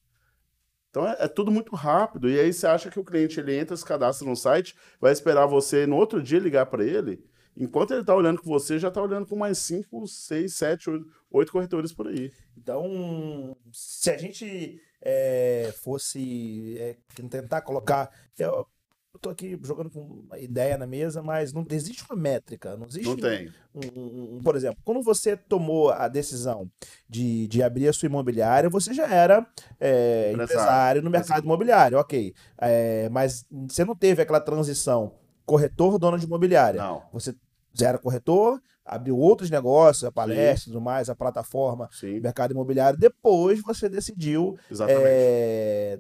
Então é, é tudo muito rápido. E aí você acha que o cliente ele entra, se cadastra no site, vai esperar você no outro dia ligar para ele. Enquanto ele tá olhando com você, já tá olhando com mais 5, 6, 7, 8 corretores por aí. Então, se a gente é, fosse é, tentar colocar. Eu, eu tô aqui jogando com uma ideia na mesa, mas não existe uma métrica. Não existe Não tem. um- um- um- por exemplo, quando você tomou a decisão de, de abrir a sua imobiliária, você já era é, Empresário. empresário no mercado imobiliário, ok. É, mas você não teve aquela transição corretor, dono de imobiliária. Não. Você era corretor, abriu outros negócios, a palestra e tudo mais, a plataforma, Sim, mercado imobiliário. Depois você decidiu é,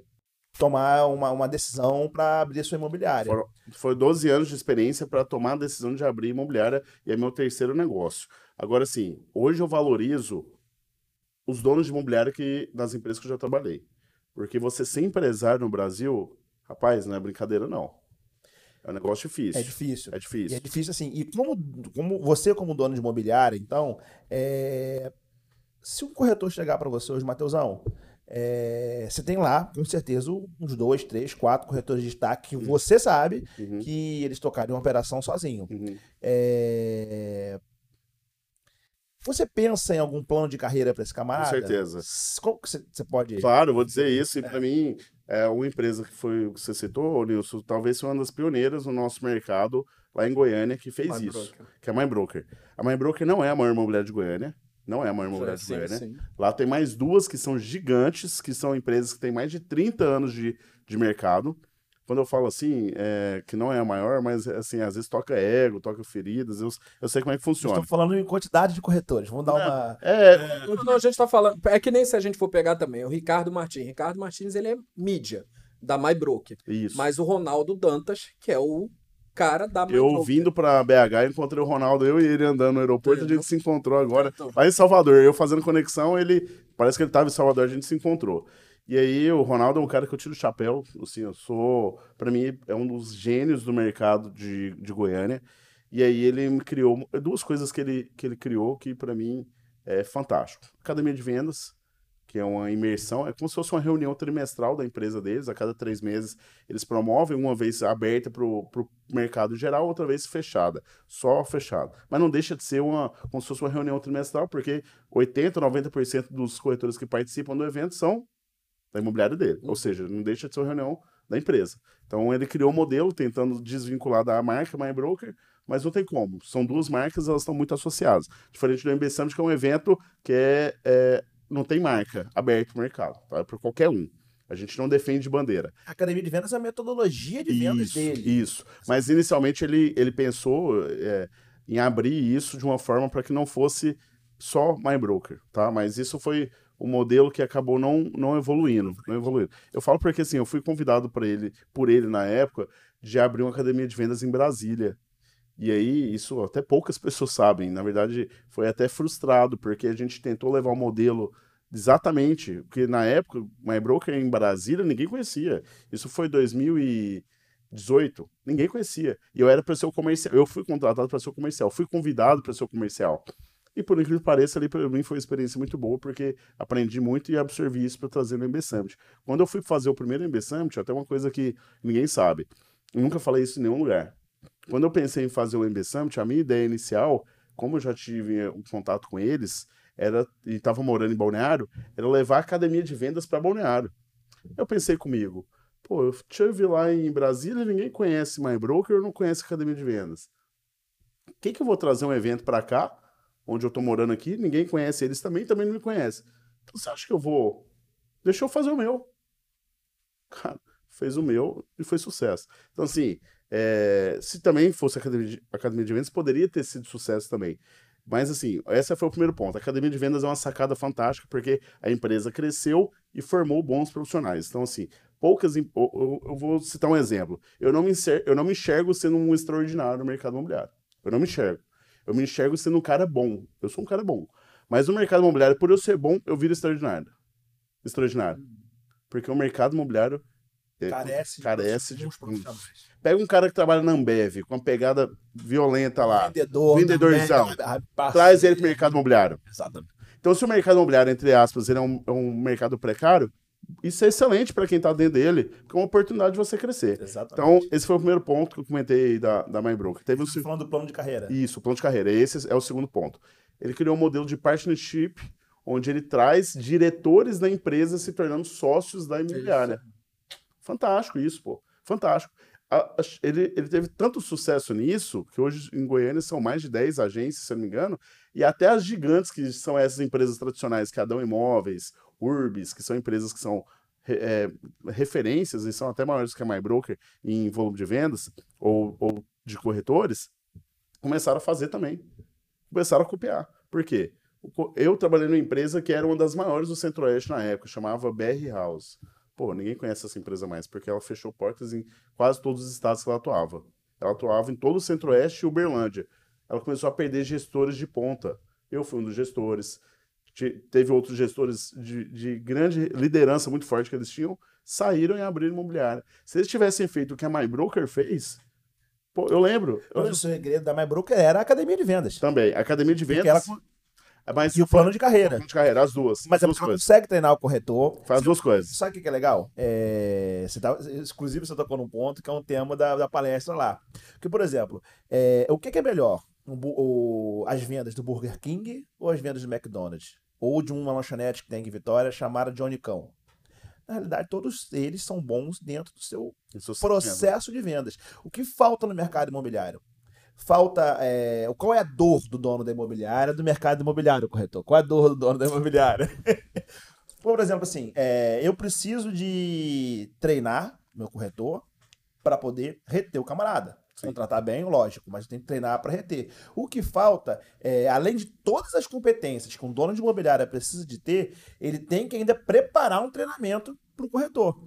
tomar uma, uma decisão para abrir a sua imobiliária. Foram, foi 12 anos de experiência para tomar a decisão de abrir imobiliária e é meu terceiro negócio. Agora, sim, hoje eu valorizo os donos de imobiliária que, das empresas que eu já trabalhei. Porque você ser empresário no Brasil, rapaz, não é brincadeira, não. É um negócio difícil. É difícil. É E difícil. é difícil assim. E como, como você, como dono de imobiliária, então, é, se um corretor chegar para você hoje, Matheusão, é, você tem lá, com certeza, uns dois, três, quatro corretores de destaque que você sabe Uhum, que eles tocariam uma operação sozinho. uhum. É, Você pensa em algum plano de carreira para esse camarada? certeza. S- Como que você pode. Claro, vou dizer isso. E para mim, é uma empresa que foi que você citou, Nilson, talvez seja uma das pioneiras no nosso mercado lá em Goiânia que fez My isso. Broker. Que é a Mãe Broker. A Mãe Broker não é a maior imobiliária de Goiânia. Não é a maior imobiliária de Sim, Goiânia. sim. Lá tem mais duas que são gigantes, que são empresas que têm mais de 30 anos de, de mercado. Quando eu falo assim, é, que não é a maior, mas assim, às vezes toca ego, toca feridas, eu, eu sei como é que funciona. Estou falando em quantidade de corretores. Vamos dar uma. É, Não, não, a gente tá falando. É que nem se a gente for pegar também o Ricardo Martins. Ricardo Martins, ele é mídia da MyBroker. isso. Mas o Ronaldo Dantas, que é o cara da Eu vindo pra BH, encontrei o Ronaldo, eu e ele andando no aeroporto, a gente se encontrou agora. Então. Lá em Salvador, eu fazendo conexão, ele. Parece que ele tava em Salvador, a gente se encontrou. E aí, o Ronaldo é um cara que eu tiro o chapéu. Assim, eu sou. Pra mim, é um dos gênios do mercado de, de Goiânia. E aí, ele me criou duas coisas que ele, que ele criou que, pra mim, é fantástico: Academia de Vendas, que é uma imersão, é como se fosse uma reunião trimestral da empresa deles. A cada três meses, eles promovem, uma vez aberta para o mercado geral, outra vez fechada, só fechada. Mas não deixa de ser uma, como se fosse uma reunião trimestral, porque 80%, 90% dos corretores que participam do evento são da imobiliária dele. Ou seja, não deixa de ser uma reunião da empresa. Então ele criou um modelo tentando desvincular da marca MyBroker, mas não tem como. São duas marcas, elas estão muito associadas. Diferente do MB Summit, que é um evento que é, é- não tem marca aberto para o mercado, tá? É para qualquer um. A gente não defende bandeira. A academia de vendas é a metodologia de vendas Isso, dele. isso. Mas inicialmente ele, ele pensou é, em abrir isso de uma forma para que não fosse só MyBroker, tá? Mas isso foi o modelo que acabou não, não evoluindo, não evoluindo. Eu falo porque assim, eu fui convidado por ele, por ele na época de abrir uma academia de vendas em Brasília. E aí, isso até poucas pessoas sabem. Na verdade, foi até frustrado, porque a gente tentou levar o modelo exatamente, porque na época, MyBroker em Brasília ninguém conhecia. Isso foi 2018, ninguém conhecia. E eu era para ser o comercial, eu fui contratado para ser o comercial, fui convidado para ser o comercial. E por incrível que pareça, ali para mim foi uma experiência muito boa, porque aprendi muito e absorvi isso para trazer no MB Summit. Quando eu fui fazer o primeiro MB Summit, até uma coisa que ninguém sabe, eu nunca falei isso em nenhum lugar. Quando eu pensei em fazer o MB Summit, a minha ideia inicial, como eu já tive um contato com eles, era e estava morando em Balneário, era levar a academia de vendas para Balneário. Eu pensei comigo, pô, eu estive lá em Brasília, ninguém conhece MyBroker, eu não conheço a academia de vendas. O que que eu vou trazer um evento para cá, onde eu tô morando aqui, ninguém conhece eles também, também não me conhece. Então você acha que eu vou? Deixa eu fazer o meu. Cara, fez o meu e foi sucesso. Então assim, é, se também fosse a academia de, academia de vendas, poderia ter sido sucesso também. Mas assim, esse foi o primeiro ponto. A academia de vendas é uma sacada fantástica porque a empresa cresceu e formou bons profissionais. Então assim, poucas eu- eu vou citar um exemplo. Eu não me enxergo, eu não me enxergo sendo um extraordinário no mercado imobiliário. Eu não me enxergo. Eu me enxergo sendo um cara bom. Eu sou um cara bom. Mas no mercado imobiliário, por eu ser bom, eu viro extraordinário. Extraordinário. Porque o mercado imobiliário é, Carece de carece de. profissionais. Pega um cara que trabalha na Ambev, com uma pegada violenta lá. Vendedor. Vendedorzão. também, ah, Traz ele pro mercado imobiliário. Exatamente. Então, se o mercado imobiliário, entre aspas, ele é um, é um mercado precário, isso é excelente para quem está dentro dele, porque é uma oportunidade de você crescer. Exatamente. Então, esse foi o primeiro ponto que eu comentei aí da, da MyBroker. Teve um, Você falando do plano de carreira. isso, plano de carreira. Esse é o segundo ponto. Ele criou um modelo de partnership, onde ele traz diretores da empresa se tornando sócios da imobiliária. Fantástico isso, pô. Fantástico. Ele, ele teve tanto sucesso nisso, que hoje em Goiânia são mais de 10 agências, se eu não me engano, e até as gigantes, que são essas empresas tradicionais, que é Adão Imóveis, Urbis, que são empresas que são é, referências e são até maiores que a MyBroker em volume de vendas ou, ou de corretores, começaram a fazer também. Começaram a copiar. Por quê? Eu trabalhei numa empresa que era uma das maiores do Centro-Oeste na época, chamava BR House. Pô, ninguém conhece essa empresa mais, porque ela fechou portas em quase todos os estados que ela atuava. Ela atuava em todo o Centro-Oeste e Uberlândia. Ela começou a perder gestores de ponta. Eu fui um dos gestores. Te- Teve outros gestores de, de grande liderança muito forte que eles tinham, saíram e abriram imobiliária. Se eles tivessem feito o que a MyBroker fez, pô, eu lembro. eu Hoje o segredo da MyBroker era a academia de vendas. também, academia de vendas. ela- Mas E o plano de carreira. plano de carreira, as duas. Mas é duas ela coisas. consegue treinar o corretor. Faz duas coisas. Sabe o que que é legal? É, você tá, inclusive, você tocou num ponto que é um tema da, da palestra lá. Que, por exemplo, é, o que, que é melhor? Um as vendas do Burger King ou as vendas do McDonald's? Ou de uma lanchonete que tem em Vitória chamada Johnny Cão? Na realidade, todos eles são bons dentro do seu processo de vendas. O que falta no mercado imobiliário? Falta. é, qual é a dor do dono da imobiliária do mercado imobiliário, corretor? Qual é a dor do dono da imobiliária? Por exemplo, assim, é, eu preciso de treinar meu corretor para poder reter o camarada. Contratar bem, lógico, mas tenho que treinar para reter. O que falta, é, além de todas as competências que um dono de imobiliária precisa de ter, ele tem que ainda preparar um treinamento para o corretor.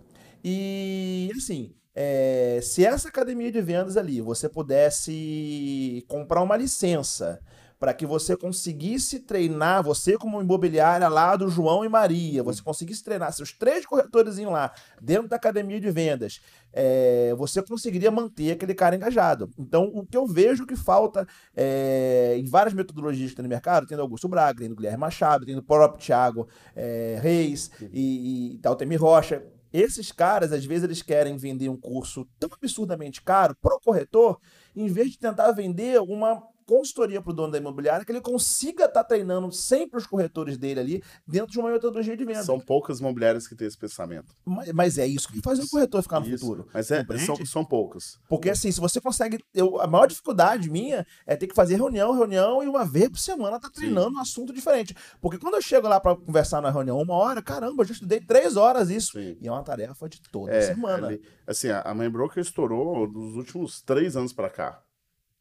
E assim, é, se essa academia de vendas ali você pudesse comprar uma licença para que você conseguisse treinar, você como imobiliária lá do João e Maria, você conseguisse treinar seus três corretores lá dentro da academia de vendas, é, você conseguiria manter aquele cara engajado. Então, o que eu vejo que falta é, em várias metodologias que tem no mercado, tem do Augusto Braga, tem do Guilherme Machado, tem do próprio Thiago é, Reis e, e Taltemir Rocha. Esses caras, às vezes, eles querem vender um curso tão absurdamente caro pro corretor, em vez de tentar vender uma consultoria para o dono da imobiliária, que ele consiga estar treinando sempre os corretores dele ali dentro de uma metodologia de venda. São poucas imobiliárias que têm esse pensamento. Mas, mas é isso que faz o corretor ficar no Isso. futuro. Mas é, são, são poucas. Porque assim, se você consegue. Eu, a maior dificuldade minha é ter que fazer reunião, reunião, e uma vez por semana tá treinando um assunto diferente. Porque quando eu chego lá para conversar na reunião uma hora, caramba, eu já estudei três horas isso. Sim. E é uma tarefa de toda É, semana. ali- assim, a, a MyBroker estourou dos últimos três anos para cá.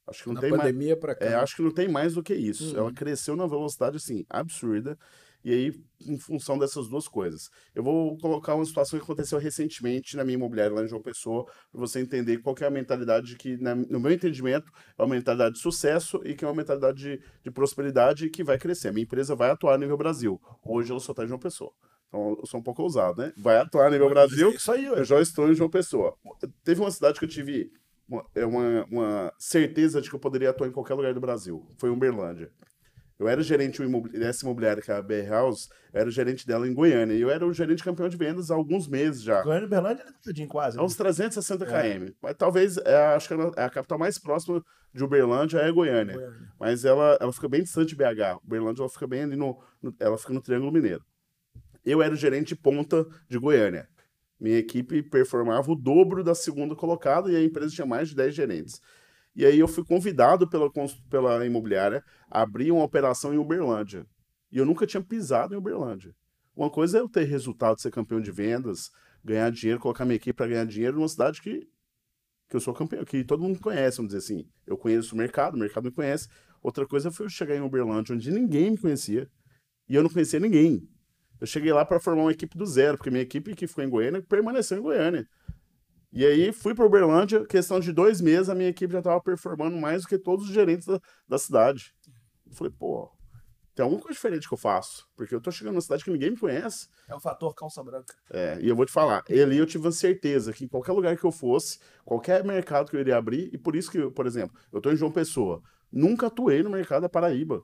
Acho que não Na tem mais. pandemia pra cá. É, acho que não tem mais do que isso. Uhum. Ela cresceu numa velocidade assim absurda. E aí, em função dessas duas coisas, eu vou colocar uma situação que aconteceu recentemente na minha imobiliária lá em João Pessoa, para você entender qual é a mentalidade que, na- no meu entendimento, é uma mentalidade de sucesso e que é uma mentalidade de, de prosperidade que vai crescer. A minha empresa vai atuar a nível Brasil. Hoje ela só está em João Pessoa. Então, eu sou um pouco ousado, né? Vai atuar a nível Brasil. É isso aí. Eu já estou em João Pessoa. Teve uma cidade que eu tive uma, é uma, uma certeza de que eu poderia atuar em qualquer lugar do Brasil. Foi Uberlândia. Eu era gerente dessa imobiliária, que é a BR House, eu era o gerente dela em Goiânia. E eu era o gerente campeão de vendas há alguns meses já. Goiânia e Berlândia é tadinho quase. Há uns 360 É. km. Mas talvez, é, acho que ela- é a capital mais próxima de Uberlândia é Goiânia. Mas ela, ela fica bem distante de BH. Uberlândia ela fica bem ali no, no- Ela fica no Triângulo Mineiro. Eu era o gerente de ponta de Goiânia. Minha equipe performava o dobro da segunda colocada e a empresa tinha mais de 10 gerentes. E aí eu fui convidado pela, pela imobiliária a abrir uma operação em Uberlândia. E eu nunca tinha pisado em Uberlândia. Uma coisa é eu ter resultado, ser campeão de vendas, ganhar dinheiro, colocar minha equipe para ganhar dinheiro numa cidade que, que eu sou campeão, que todo mundo conhece, vamos dizer assim. Eu conheço o mercado, o mercado me conhece. Outra coisa foi eu chegar em Uberlândia, onde ninguém me conhecia, e eu não conhecia ninguém. Eu cheguei lá para formar uma equipe do zero, porque minha equipe que ficou em Goiânia permaneceu em Goiânia. E aí fui para Uberlândia, questão de dois meses, a minha equipe já estava performando mais do que todos os gerentes da, da cidade. Eu falei, pô, tem alguma coisa diferente que eu faço. Porque eu tô chegando numa cidade que ninguém me conhece. É o fator calça branca. É, e eu vou te falar, ali eu tive a certeza que em qualquer lugar que eu fosse, qualquer mercado que eu iria abrir, e por isso que, por exemplo, eu tô em João Pessoa, nunca atuei no mercado da Paraíba.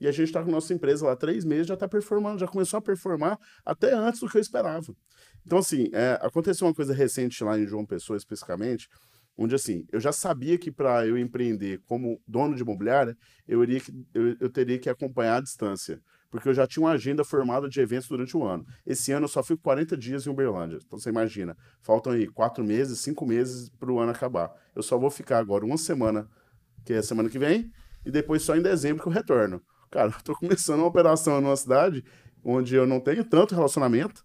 E a gente tá com nossa empresa lá três meses, já tá performando, já começou a performar até antes do que eu esperava. Então, assim, é, aconteceu uma coisa recente lá em João Pessoa, especificamente, onde, assim, eu já sabia que para eu empreender como dono de imobiliária, eu, iria, eu, eu teria que acompanhar a distância porque eu já tinha uma agenda formada de eventos durante o ano. Esse ano eu só fico 40 dias em Uberlândia. Então você imagina, faltam aí quatro meses, cinco meses para o ano acabar. Eu só vou ficar agora uma semana, que é a semana que vem, e depois só em dezembro que eu retorno. Cara, eu tô começando uma operação numa cidade onde eu não tenho tanto relacionamento,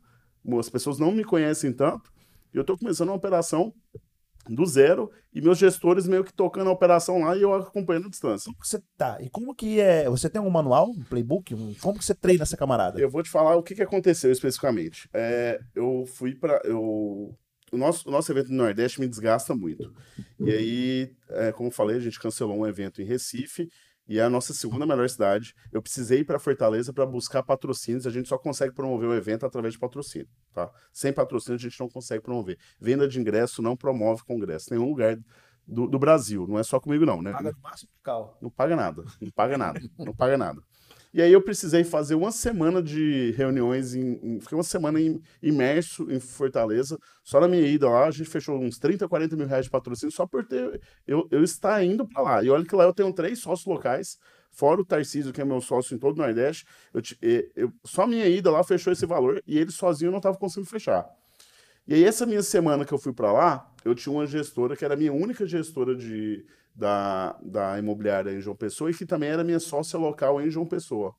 as pessoas não me conhecem tanto, e eu tô começando uma operação do zero e meus gestores meio que tocando a operação lá e eu acompanhando a distância. Você tá. E como que é? Você tem um manual, um playbook? Um, como que você treina essa camarada? Eu vou te falar o que, que aconteceu especificamente. É, eu fui para eu o nosso, o nosso evento no Nordeste me desgasta muito. E aí, é, como eu falei, a gente cancelou um evento em Recife e é a nossa segunda melhor cidade. Eu precisei ir para Fortaleza para buscar patrocínios. A gente só consegue promover o evento através de patrocínio, tá? Sem patrocínio a gente não consegue promover. Venda de ingresso não promove congresso. Nenhum lugar do, do Brasil. Não é só comigo não, né? Paga no máximo Não paga nada. Não paga nada. não paga nada. E aí eu precisei fazer uma semana de reuniões, em, em, fiquei uma semana em, imerso em Fortaleza. Só na minha ida lá, a gente fechou uns 30, 40 mil reais de patrocínio só por ter eu, eu estar indo para lá. E olha que lá eu tenho três sócios locais, fora o Tarcísio, que é meu sócio em todo o Nordeste. Eu, eu, só minha ida lá fechou esse valor e ele sozinho não estava conseguindo fechar. E aí, essa minha semana que eu fui para lá, eu tinha uma gestora que era a minha única gestora de, da, da imobiliária em João Pessoa e que também era minha sócia local em João Pessoa.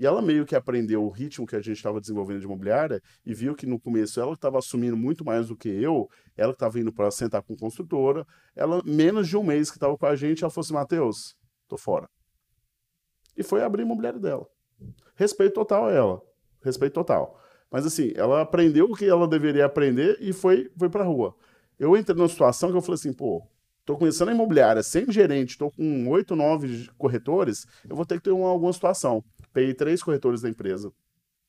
E ela meio que aprendeu o ritmo que a gente estava desenvolvendo de imobiliária e viu que no começo ela estava assumindo muito mais do que eu, ela estava indo para sentar com construtora, ela, menos de um mês que estava com a gente, ela falou assim, Matheus, tô fora. E foi abrir a imobiliária dela. Respeito total a ela. Respeito total. Mas assim, ela aprendeu o que ela deveria aprender e foi, foi para a rua. Eu entrei numa situação que eu falei assim, pô, Estou começando a imobiliária sem gerente, estou com oito, nove corretores, eu vou ter que ter uma, alguma situação. Peguei três corretores da empresa.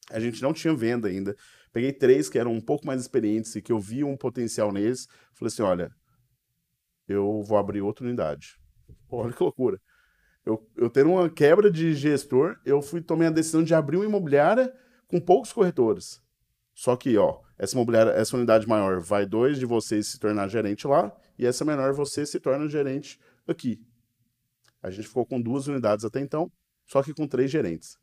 A gente não tinha venda ainda. Peguei três que eram um pouco mais experientes e que eu vi um potencial neles. Falei assim: olha, eu vou abrir outra unidade. Olha que loucura. Eu, eu tendo uma quebra de gestor, eu fui tomei a decisão de abrir uma imobiliária com poucos corretores. Só que, ó, essa imobiliária, essa unidade maior, vai dois de vocês se tornar gerente lá, e essa menor você se torna gerente aqui. A gente ficou com duas unidades até então, só que com três gerentes.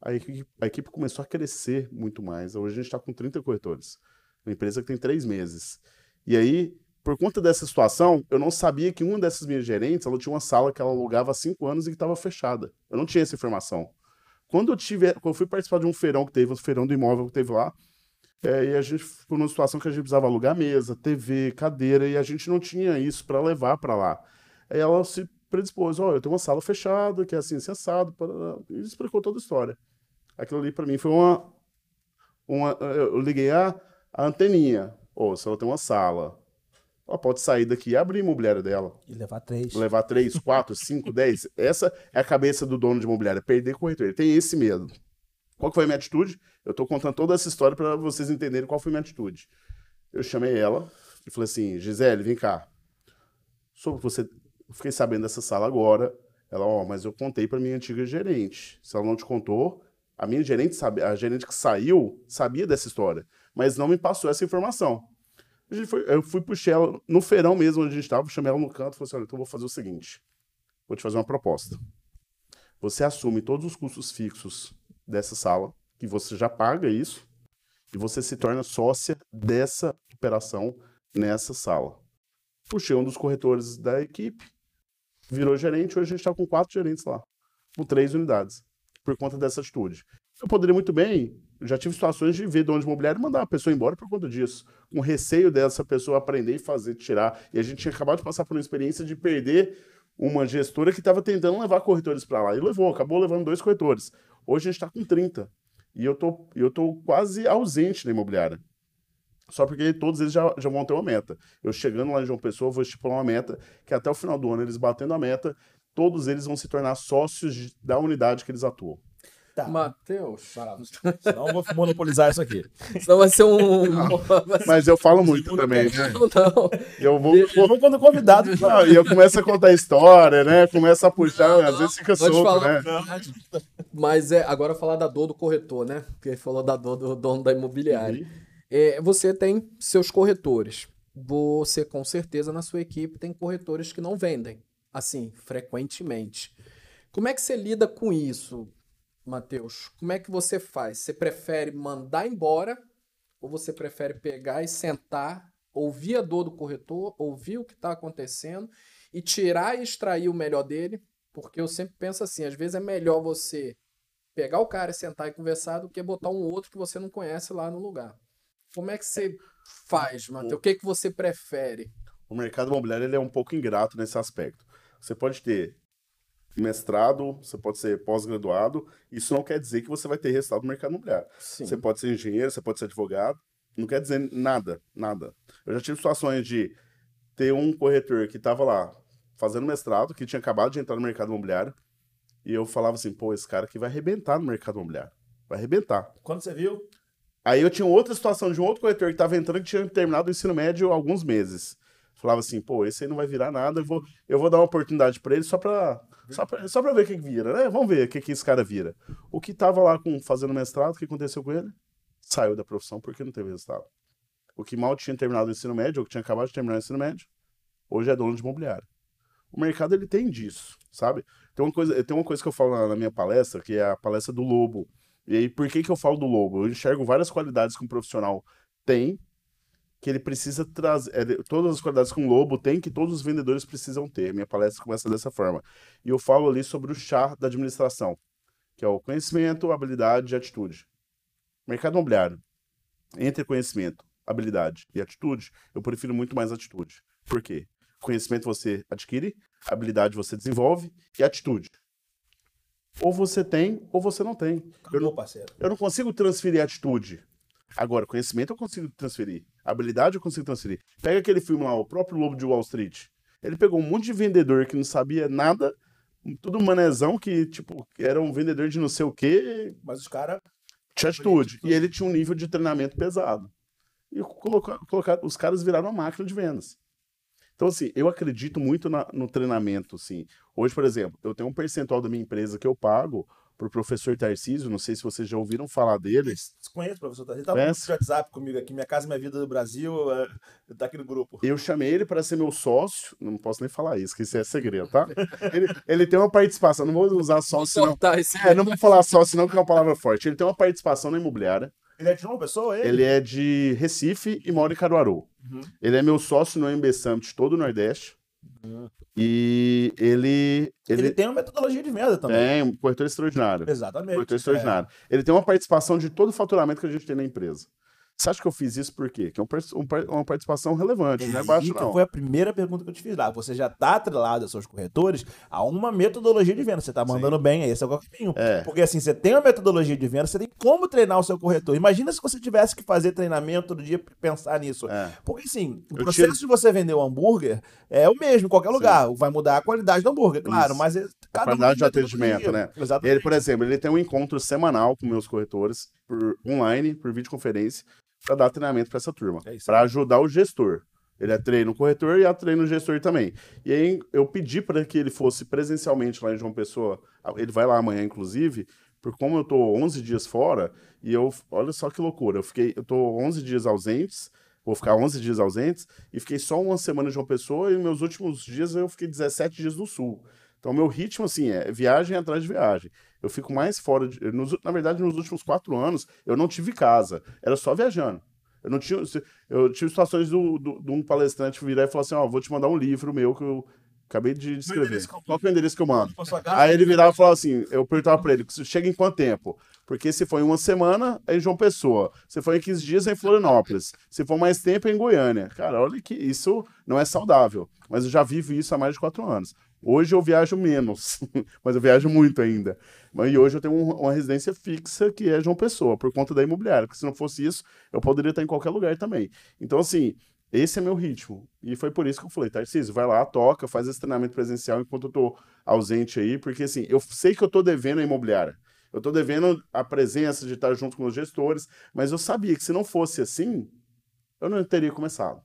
A equipe, a equipe começou a crescer muito mais. Hoje a gente está com 30 corretores. Uma empresa que tem três meses. E aí, por conta dessa situação, eu não sabia que uma dessas minhas gerentes ela tinha uma sala que ela alugava há cinco anos e que estava fechada. Eu não tinha essa informação. Quando eu, tive, quando eu fui participar de um feirão que teve, um feirão do imóvel que teve lá, é, e a gente ficou numa situação que a gente precisava alugar mesa, TV, cadeira, e a gente não tinha isso para levar para lá. Aí ela se predispôs: Ó, oh, eu tenho uma sala fechada, que é assim, assim assado, e explicou toda a história. Aquilo ali para mim foi uma. uma eu liguei a, a anteninha. Ou oh, se ela tem uma sala, ela pode sair daqui e abrir a imobiliária dela. E levar três. Levar três, quatro, cinco, dez. Essa é a cabeça do dono de imobiliária, perder corretor. Ele tem esse medo. Qual foi a minha atitude? Eu estou contando toda essa história para vocês entenderem qual foi a minha atitude. Eu chamei ela e falei assim, Gisele, vem cá. Sobre você, eu fiquei sabendo dessa sala agora. Ela, ó, oh, mas eu contei para minha antiga gerente. Se ela não te contou, a minha gerente sabe, a gerente que saiu sabia dessa história, mas não me passou essa informação. Foi, eu fui puxar ela no feirão mesmo onde a gente estava, chamei ela no canto e falei assim: olha, então eu vou fazer o seguinte: vou te fazer uma proposta. Você assume todos os custos fixos dessa sala, que você já paga isso, e você se torna sócia dessa operação nessa sala. Puxei um dos corretores da equipe, virou gerente, hoje a gente está com quatro gerentes lá, com três unidades, por conta dessa atitude. Eu poderia muito bem, já tive situações de ver dono de imobiliário mandar a pessoa embora por conta disso, com receio dessa pessoa aprender e fazer, tirar. E a gente tinha acabado de passar por uma experiência de perder uma gestora que estava tentando levar corretores para lá. E levou, acabou levando dois corretores. Hoje a gente está com 30. E eu tô, eu tô quase ausente na imobiliária. Só porque todos eles já, já vão ter uma meta. Eu chegando lá em João Pessoa, vou estipular uma meta, que até o final do ano, eles batendo a meta, todos eles vão se tornar sócios da unidade que eles atuam. Tá. Matheus. Senão eu vou monopolizar isso aqui. Senão vai ser um. Mas eu falo muito também, né? Não. Eu vou, Vamos quando convidado. Não, e eu começo a contar história, né? Começo a puxar, às vezes fica Pode solto, falar. né? Mas é, agora falar da dor do corretor, né? Porque ele falou da dor do dono da imobiliária. É, você tem seus corretores. Você, com certeza, na sua equipe tem corretores que não vendem, assim, frequentemente. Como é que você lida com isso, Matheus? Como é que você faz? Você prefere mandar embora ou você prefere pegar e sentar, ouvir a dor do corretor, ouvir o que está acontecendo e tirar e extrair o melhor dele? Porque eu sempre penso assim, às vezes é melhor você pegar o cara e sentar e conversar do que botar um outro que você não conhece lá no lugar. Como é que você faz, Matheus? O que, que você prefere? O mercado imobiliário ele é um pouco ingrato nesse aspecto. Você pode ter mestrado, você pode ser pós-graduado, isso não quer dizer que você vai ter resultado no mercado imobiliário. Sim. Você pode ser engenheiro, você pode ser advogado, não quer dizer nada, nada. Eu já tive situações de ter um corretor que estava lá fazendo mestrado, que tinha acabado de entrar no mercado imobiliário, e eu falava assim, pô, esse cara aqui vai arrebentar no mercado imobiliário. Vai arrebentar. Quando você viu? Aí eu tinha outra situação de um outro corretor que estava entrando que tinha terminado o ensino médio há alguns meses. Falava assim, pô, esse aí não vai virar nada, eu vou, eu vou dar uma oportunidade para ele só para só pra, só pra ver o que, que vira, né? Vamos ver o que, que esse cara vira. O que tava lá com, fazendo mestrado, o que aconteceu com ele? Saiu da profissão porque não teve resultado. O que mal tinha terminado o ensino médio, ou que tinha acabado de terminar o ensino médio, hoje é dono de imobiliário. O mercado ele tem disso, sabe? Tem uma coisa, tem uma coisa que eu falo na, na minha palestra, que é a palestra do lobo. E aí, por que, que eu falo do lobo? Eu enxergo várias qualidades que um profissional tem, que ele precisa trazer. é, todas as qualidades que um lobo tem, que todos os vendedores precisam ter. Minha palestra começa dessa forma. E eu falo ali sobre o chá da administração, que é o conhecimento, habilidade e atitude. Mercado imobiliário. Entre conhecimento, habilidade e atitude, eu prefiro muito mais atitude. Por quê? Conhecimento você adquire, habilidade você desenvolve e atitude. Ou você tem, ou você não tem. Eu Acabou, não, parceiro. eu não consigo transferir atitude. Agora, conhecimento eu consigo transferir. Habilidade eu consigo transferir. Pega aquele filme lá, o próprio Lobo de Wall Street. Ele pegou um monte de vendedor que não sabia nada, tudo manezão, que, tipo, era um vendedor de não sei o quê, Mas os caras. tinha atitude. E ele tinha um nível de treinamento pesado. E colocar, colocar, os caras viraram uma máquina de vendas. Então, assim, eu acredito muito na- no treinamento, assim. Hoje, por exemplo, eu tenho um percentual da minha empresa que eu pago pro professor Tarcísio, não sei se vocês já ouviram falar dele. Conheço, professor. Ele tá no WhatsApp comigo aqui. Minha Casa Minha Vida do Brasil. é, tá aqui no grupo. Eu chamei ele para ser meu sócio, não posso nem falar isso, que isso é segredo, tá? Ele, ele tem uma participação, não vou usar sócio, não. É, não vou falar sócio, não, que é uma palavra forte. Ele tem uma participação na imobiliária. Ele é de uma pessoa, ele? Ele é de Recife e mora em Caruaru. Uhum. Ele é meu sócio no MB Summit todo o Nordeste. E ele. Ele, Ele, tem uma metodologia de venda também. tem um corretor extraordinário. Exatamente. Corretor extraordinário. Ele tem uma participação de todo o faturamento que a gente tem na empresa. Você acha que eu fiz isso por quê? Que é um um uma participação relevante, não é baixo, não. foi a primeira pergunta que eu te fiz lá. Você já está atrelado aos seus corretores a uma metodologia de venda. Você está mandando bem, esse é o caminho. É. Porque assim, você tem uma metodologia de venda, você tem como treinar o seu corretor. Imagina se você tivesse que fazer treinamento todo dia para pensar nisso. É. Porque assim, o Eu processo tiro- de você vender um hambúrguer é o mesmo em qualquer lugar. Vai mudar a qualidade do hambúrguer, claro, Isso. mas é- cada qualidade de atendimento, né? Exatamente. Ele, por exemplo, ele tem um encontro semanal com meus corretores, por online, por videoconferência, para dar treinamento para essa turma, É para ajudar o gestor. Ele é treino corretor e é treino gestor também. E aí eu pedi para que ele fosse presencialmente lá em João Pessoa. Ele vai lá amanhã, inclusive, por como eu tô 11 dias fora, e eu, olha só que loucura, eu fiquei, eu tô 11 dias ausentes, vou ficar 11 dias ausentes, e fiquei só uma semana em João Pessoa, e meus últimos dias eu fiquei 17 dias no Sul. Então, meu ritmo, assim, é viagem atrás de viagem. Eu fico mais fora de. nos- na verdade, nos últimos quatro anos, eu não tive casa. Era só viajando. Eu não tinha. Eu tive situações do, do- de um palestrante virar e falar assim: Ó, vou te mandar um livro meu que eu acabei de escrever. Qual que é o endereço que eu mando? Aí ele virava e falava assim: eu perguntava pra ele, "Você chega em quanto tempo? Porque se for em uma semana, é em João Pessoa. Se for em 15 dias, é em Florianópolis. Se for mais tempo, é em Goiânia. Cara, olha que isso não é saudável. Mas eu já vivo isso há mais de quatro anos. Hoje eu viajo menos, mas eu viajo muito ainda. E hoje eu tenho um, uma residência fixa que é João Pessoa, por conta da imobiliária, porque se não fosse isso, eu poderia estar em qualquer lugar também. Então, assim, esse é meu ritmo. E foi por isso que eu falei, Tarcísio, vai lá, toca, faz esse treinamento presencial enquanto eu tô ausente aí, porque assim, eu sei que eu tô devendo a imobiliária. Eu tô devendo a presença de estar junto com os gestores, mas eu sabia que se não fosse assim, eu não teria começado.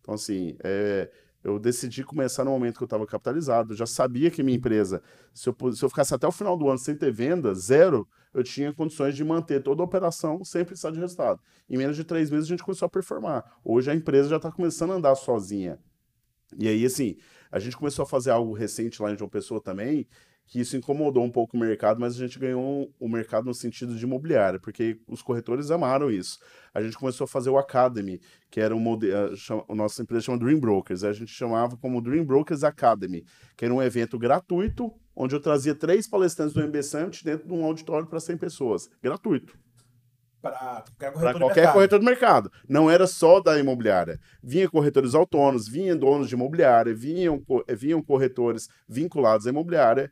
Então, assim, é, eu decidi começar no momento que eu estava capitalizado. Eu já sabia que minha empresa, se eu, se eu ficasse até o final do ano sem ter venda, zero, eu tinha condições de manter toda a operação sem precisar de resultado. Em menos de três meses a gente começou a performar. Hoje a empresa já está começando a andar sozinha. E aí, assim, a gente começou a fazer algo recente lá em João Pessoa também, que isso incomodou um pouco o mercado, mas a gente ganhou o mercado no sentido de imobiliária, porque os corretores amaram isso. A gente começou a fazer o Academy, que era um modelo, a nossa empresa chama Dream Brokers, a gente chamava como Dream Brokers Academy, que era um evento gratuito, onde eu trazia três palestrantes do MB Summit dentro de um auditório para 100 pessoas, gratuito. Para qualquer, corretor, qualquer do corretor do mercado. Não era só da imobiliária. Vinha corretores autônomos, vinha donos de imobiliária, vinham, vinham corretores vinculados à imobiliária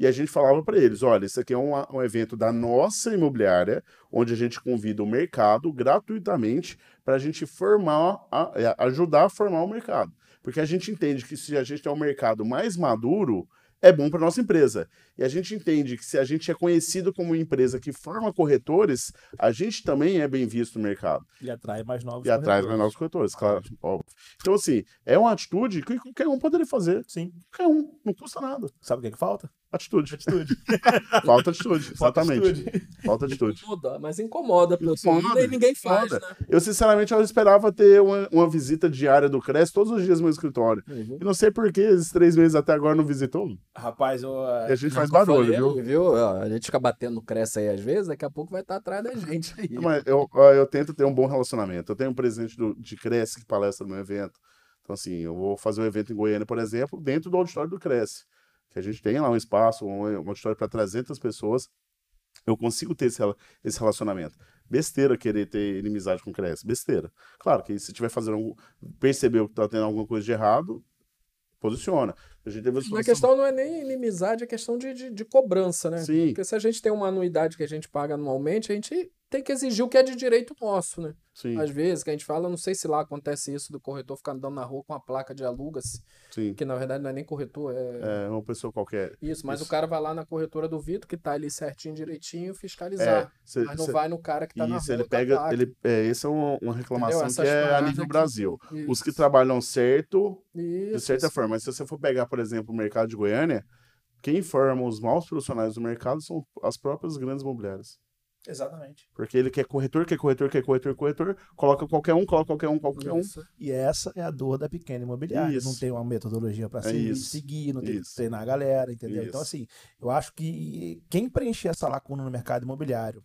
e a gente falava para eles: olha, isso aqui é um, um, evento da nossa imobiliária, onde a gente convida o mercado gratuitamente para a gente formar, a, é, ajudar a formar o mercado. Porque a gente entende que se a gente tem um mercado mais maduro, é bom para nossa empresa. E a gente entende que se a gente é conhecido como uma empresa que forma corretores, a gente também é bem visto no mercado. E atrai mais novos e corretores. E atrai mais novos corretores, claro, óbvio. Então, assim, é uma atitude que qualquer um poderia fazer. Sim. Qualquer um, não custa nada. Sabe o que, é que falta? Atitude. Atitude. Falta atitude, exatamente. Falta atitude. Falta atitude. Incomoda, mas incomoda, incomoda, e ninguém faz, né? Eu, sinceramente, eu esperava ter uma, uma visita diária do CRES todos os dias no meu escritório. Uhum. E não sei por que esses três meses até agora não visitou. Rapaz, eu... E a gente faz barulho, viu? viu? A gente fica batendo no CRES aí às vezes, daqui a pouco vai estar atrás da gente aí. Mas eu, eu tento ter um bom relacionamento. Eu tenho um presidente do, de CRES que palestra no meu evento. Então, assim, eu vou fazer um evento em Goiânia, por exemplo, dentro do auditório do CRES que a gente tenha lá um espaço, uma, história para 300 pessoas, eu consigo ter esse, esse relacionamento. Besteira querer ter inimizade com o Cresce, besteira. Claro que se tiver fazendo algum, percebeu que está tendo alguma coisa de errado, posiciona. A, gente teve a, a questão não é nem inimizade, é questão de, de, de, cobrança, né? Sim. Porque se a gente tem uma anuidade que a gente paga anualmente, a gente tem que exigir o que é de direito nosso, né? Sim. Às vezes, que a gente fala, não sei se lá acontece isso do corretor ficar andando na rua com uma placa de alugas, que na verdade não é nem corretor, é... É uma pessoa qualquer. Isso, mas isso. o cara vai lá na corretora do Vitor, que tá ali certinho, direitinho, fiscalizar. É, cê, mas não cê... vai no cara que tá isso, na rua ele pega, ele, é, essa é uma, reclamação que é a nível Brasil. Isso. Os que trabalham certo, isso, de certa forma, mas se você for pegar, por exemplo, o mercado de Goiânia, quem forma os maus profissionais do mercado são as próprias grandes imobiliárias. Exatamente. Porque ele quer corretor, quer corretor, quer corretor, corretor, coloca qualquer um, coloca qualquer um, qualquer um. E essa é a dor da pequena imobiliária. Isso. Não tem uma metodologia para é seguir, não tem isso. que treinar a galera, entendeu? Então. Então, assim, eu acho que quem preencher essa lacuna no mercado imobiliário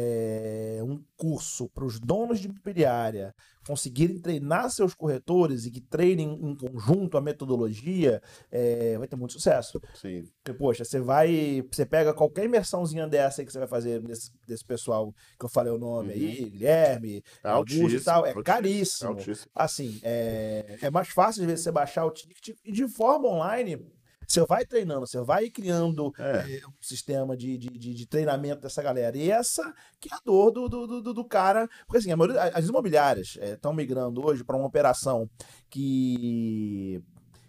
é, um curso para os donos de imobiliária conseguirem treinar seus corretores e que treinem em conjunto a metodologia, é, vai ter muito sucesso. Sim. Porque, poxa, você vai. Você pega qualquer imersãozinha dessa que você vai fazer desse, desse pessoal que eu falei o nome uhum. aí, Guilherme, é Augusto e tal, é altíssimo, caríssimo. Altíssimo. Assim, é, é mais fácil de você baixar o ticket e de forma online você vai treinando, você vai criando é. É, um sistema de, de, de, de, treinamento dessa galera. E essa que é a dor do, do, do, do cara. Porque assim, maioria, as imobiliárias estão é, migrando hoje para uma operação que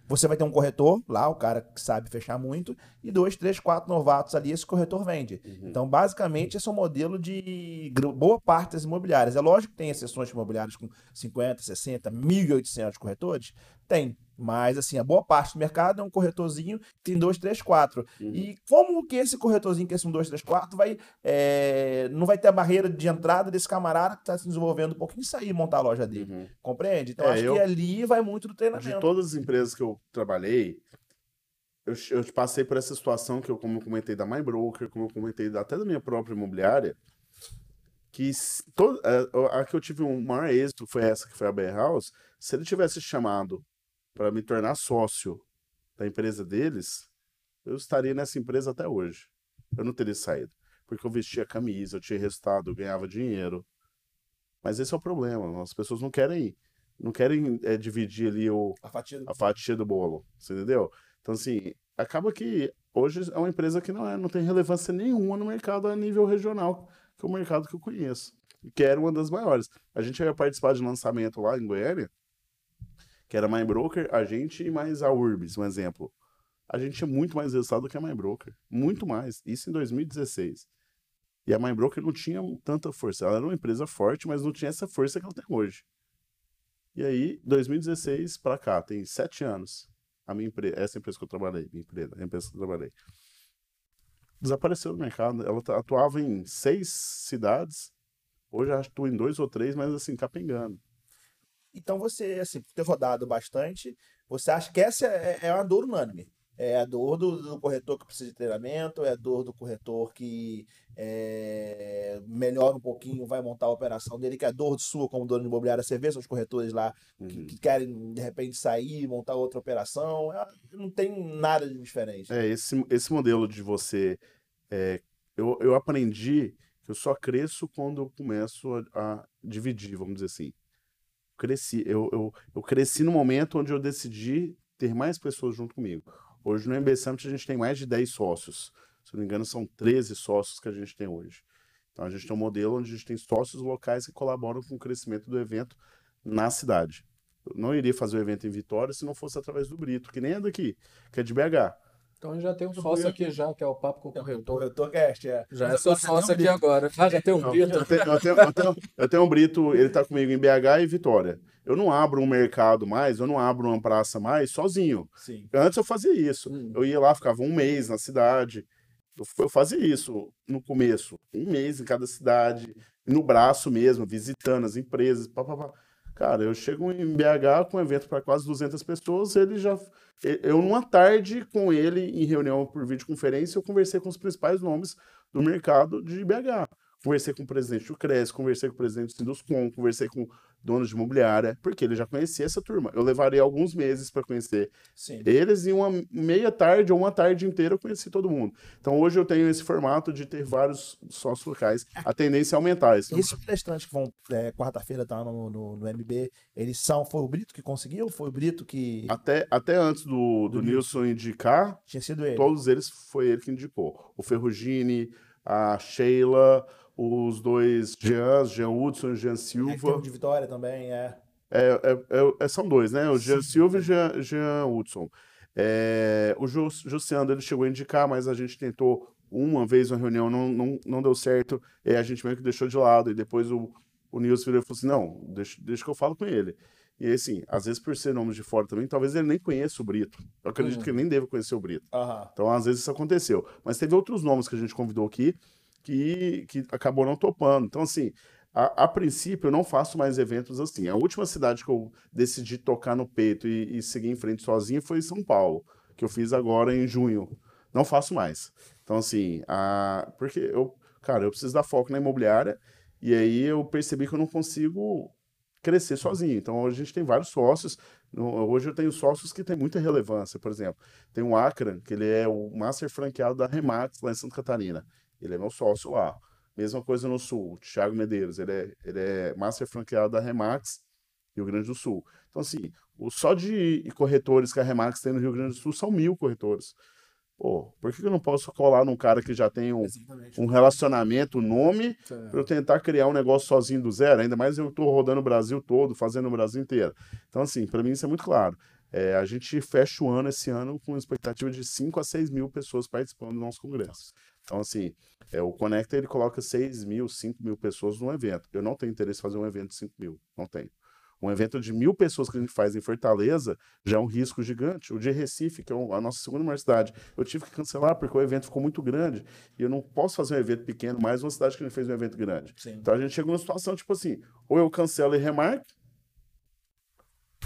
você vai ter um corretor lá, o cara que sabe fechar muito, e dois, três, quatro novatos ali, esse corretor vende. Uhum. Então, basicamente, esse é o um modelo de boa parte das imobiliárias. É lógico que tem exceções imobiliárias com 50, 60, 1.800 corretores. Tem. Mas, assim, a boa parte do mercado é um corretorzinho que tem 2, 3, 4. E como que esse corretorzinho, que é esse 1, 2, 3, 4, vai, é, não vai ter a barreira de entrada desse camarada que está se desenvolvendo um pouquinho e sair montar a loja dele? Uhum. Compreende? Então, é, acho eu, que ali vai muito do treinamento. De todas as empresas que eu trabalhei, eu, eu passei por essa situação que eu, como eu comentei da My Broker, como eu comentei até da minha própria imobiliária, que todo, a, a, que eu tive um maior êxito foi essa, que foi a Bear House. Se ele tivesse chamado para me tornar sócio da empresa deles, eu estaria nessa empresa até hoje. Eu não teria saído. Porque eu vestia camisa, eu tinha resultado, eu ganhava dinheiro. Mas esse é o problema. As pessoas não querem não querem é, dividir ali o, a, fatia do... a fatia do bolo. Você entendeu? Então, assim, acaba que hoje é uma empresa que não, é, não tem relevância nenhuma no mercado a nível regional, que é o mercado que eu conheço, que era uma das maiores. A gente ia participar de lançamento lá em Goiânia, que era My Broker, a gente e mais a Urbis, um exemplo. A gente tinha muito mais resultado do que a My Broker. Muito mais. Isso em 2016. E a My Broker não tinha tanta força. Ela era uma empresa forte, mas não tinha essa força que ela tem hoje. E aí, 2016 para cá, tem sete anos. A minha empresa, essa empresa que eu trabalhei, minha empresa, a empresa que eu trabalhei, desapareceu do mercado. Ela atuava em seis cidades, hoje atua em dois ou três, mas assim, capengando. Então você, assim, por ter rodado bastante, você acha que essa é, é uma dor unânime? É a dor do, do, corretor que precisa de treinamento, é a dor do corretor que é, melhora um pouquinho, vai montar a operação dele, que é a dor sua como dono de imobiliária. Você vê os corretores lá uhum. que, que, querem, de repente, sair, montar outra operação. É, não tem nada de diferente. É, esse, esse modelo de você. É, eu, eu aprendi que eu só cresço quando eu começo a, a dividir, vamos dizer assim cresci. Eu, eu, eu cresci no momento onde eu decidi ter mais pessoas junto comigo. Hoje no MB Summit a gente tem mais de 10 sócios. Se não me engano, são 13 sócios que a gente tem hoje. Então a gente tem um modelo onde a gente tem sócios locais que colaboram com o crescimento do evento na cidade. Eu não iria fazer o evento em Vitória se não fosse através do Brito, que nem é daqui, que é de BH. Então já tem um sócio aqui já, que é o Papo com o Corretor. Corretor Cast, é. Já é seu sócio aqui agora. Ah, já tem um Brito. Eu tenho, eu, tenho, eu, tenho, eu tenho um Brito, ele está comigo em BH e Vitória. Eu não abro um mercado mais, eu não abro uma praça mais sozinho. Sim. Antes eu fazia isso. Hum. Eu ia lá, ficava um mês na cidade. Eu, eu fazia isso no começo. Um mês em cada cidade, no braço mesmo, visitando as empresas. Pá, pá, pá. Cara, eu chego em BH com um evento para quase 200 pessoas, ele já. Eu, numa tarde, com ele, em reunião por videoconferência, eu conversei com os principais nomes do mercado de BH. Conversei com o presidente do CRES, conversei com o presidente do Sinduscom, conversei com donos de imobiliária, porque ele já conhecia essa turma. Eu levaria alguns meses para conhecer Sim. eles e uma meia tarde ou uma tarde inteira eu conheci todo mundo. Então hoje eu tenho esse formato de ter vários sócios locais. A tendência é aumentar isso. E esses palestrantes que vão é, quarta-feira estar tá no, no, no, MB, eles são. Foi o Brito que conseguiu? Foi o Brito que. Até, até antes do, do, do Nilson indicar, tinha sido ele. Todos eles foi ele que indicou. O Ferrugini, a Sheila os dois Jeans, Jean Hudson e Jean Silva. É, de Vitória também, é. É, é, é, são dois, né? O Jean Sim. Silva e Jean, Jean Hudson. É, o Jussiano ele chegou a indicar, mas a gente tentou uma vez uma reunião, não, não, não deu certo, e a gente meio que deixou de lado. E depois o, o Nilson falou assim: não, deixa, deixa que eu falo com ele. E assim, às vezes por ser nome de fora também, talvez ele nem conheça o Brito. Eu acredito uhum. que ele nem deva conhecer o Brito. Uhum. Então, às vezes isso aconteceu. Mas teve outros nomes que a gente convidou aqui que, que acabou não topando. Então, assim, a, a, princípio eu não faço mais eventos assim. A última cidade que eu decidi tocar no peito e, e seguir em frente sozinho foi São Paulo, que eu fiz agora em junho. Não faço mais. Então, assim, a, porque eu, cara, eu preciso dar foco na imobiliária e aí eu percebi que eu não consigo crescer sozinho. Então, a gente tem vários sócios. Hoje eu tenho sócios que têm muita relevância. Por exemplo, tem o Akran, que ele é o master franqueado da Remax lá em Santa Catarina. Ele é meu sócio lá. Mesma coisa no Sul, Thiago Medeiros, ele é, ele é master franqueado da Remax, Rio Grande do Sul. Então, assim, o, só de corretores que a Remax tem no Rio Grande do Sul são mil corretores. Pô, por que eu não posso colar num cara que já tem um, um relacionamento, um nome, para eu tentar criar um negócio sozinho do zero? Ainda mais eu estou rodando o Brasil todo, fazendo o Brasil inteiro. Então, assim, para mim isso é muito claro. É, a gente fecha o ano esse ano com expectativa de 5 a 6 mil pessoas participando do nosso congresso. Então, assim, é, o Conecta ele coloca 6 mil, 5 mil pessoas num evento. Eu não tenho interesse em fazer um evento de 5 mil, não tenho. Um evento de mil pessoas que a gente faz em Fortaleza já é um risco gigante. O de Recife, que é a nossa segunda maior cidade, eu tive que cancelar porque o evento ficou muito grande e eu não posso fazer um evento pequeno, mais uma cidade que a gente fez um evento grande. Sim. Então a gente chegou numa situação tipo assim: ou eu cancelo e remarque,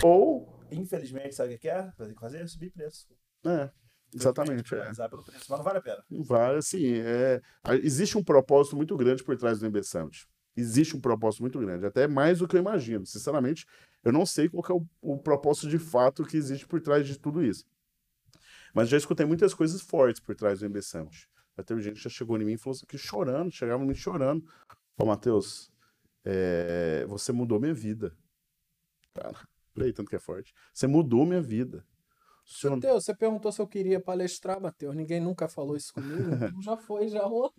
ou. Infelizmente, sabe o que é? Fazer subir preço. É. Exatamente. É. Pelo preço, mas não vale a pena. Vale, assim, é... existe um propósito muito grande por trás do MB Summit. Existe um propósito muito grande, até mais do que eu imagino. Sinceramente, eu não sei qual é o, o propósito de fato que existe por trás de tudo isso. Mas já escutei muitas coisas fortes por trás do MB Summit. Já teve gente que já chegou em mim e falou assim, que chorando, chegava me chorando. Pô, Matheus, é... você mudou minha vida. Cara, falei tanto que é forte. Você mudou minha vida Se eu- Matheus, você perguntou se eu queria palestrar, Matheus. Ninguém nunca falou isso comigo. Então já foi, já rolou.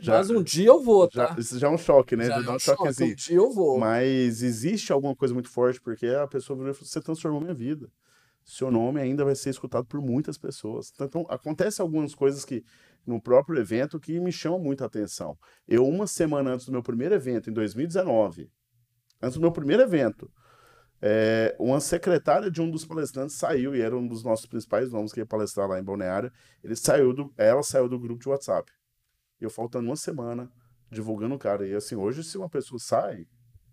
Já- Mas um dia eu vou, já- tá? isso já é um choque, né? Já Já é um um choque, choquezinho. Um dia eu vou. Mas existe alguma coisa muito forte, porque a pessoa virou e falou, você transformou minha vida. Seu nome ainda vai ser escutado por muitas pessoas. Então, acontece algumas coisas que no próprio evento que me chamam muita atenção. Eu, uma semana antes do meu primeiro evento, em 2019, antes do meu primeiro evento, é, uma secretária de um dos palestrantes saiu, e era um dos nossos principais nomes que ia palestrar lá em Balneário, ele saiu do, ela saiu do grupo de WhatsApp. Eu faltando uma semana, divulgando o cara. E assim, hoje se uma pessoa sai,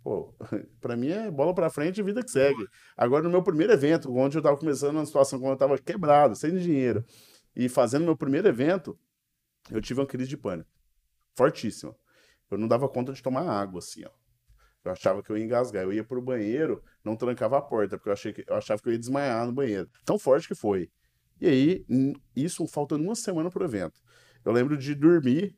pô, pra mim é bola pra frente e vida que segue. Agora, no meu primeiro evento, onde eu tava começando uma situação quando eu tava quebrado, sem dinheiro, e fazendo meu primeiro evento, eu tive uma crise de pânico. Fortíssima. Eu não dava conta de tomar água, assim, ó. Eu achava que eu ia engasgar. Eu ia pro banheiro, não trancava a porta, porque eu, achei que, eu achava que eu ia desmaiar no banheiro. Tão forte que foi. E aí, isso faltando uma semana pro evento. Eu lembro de dormir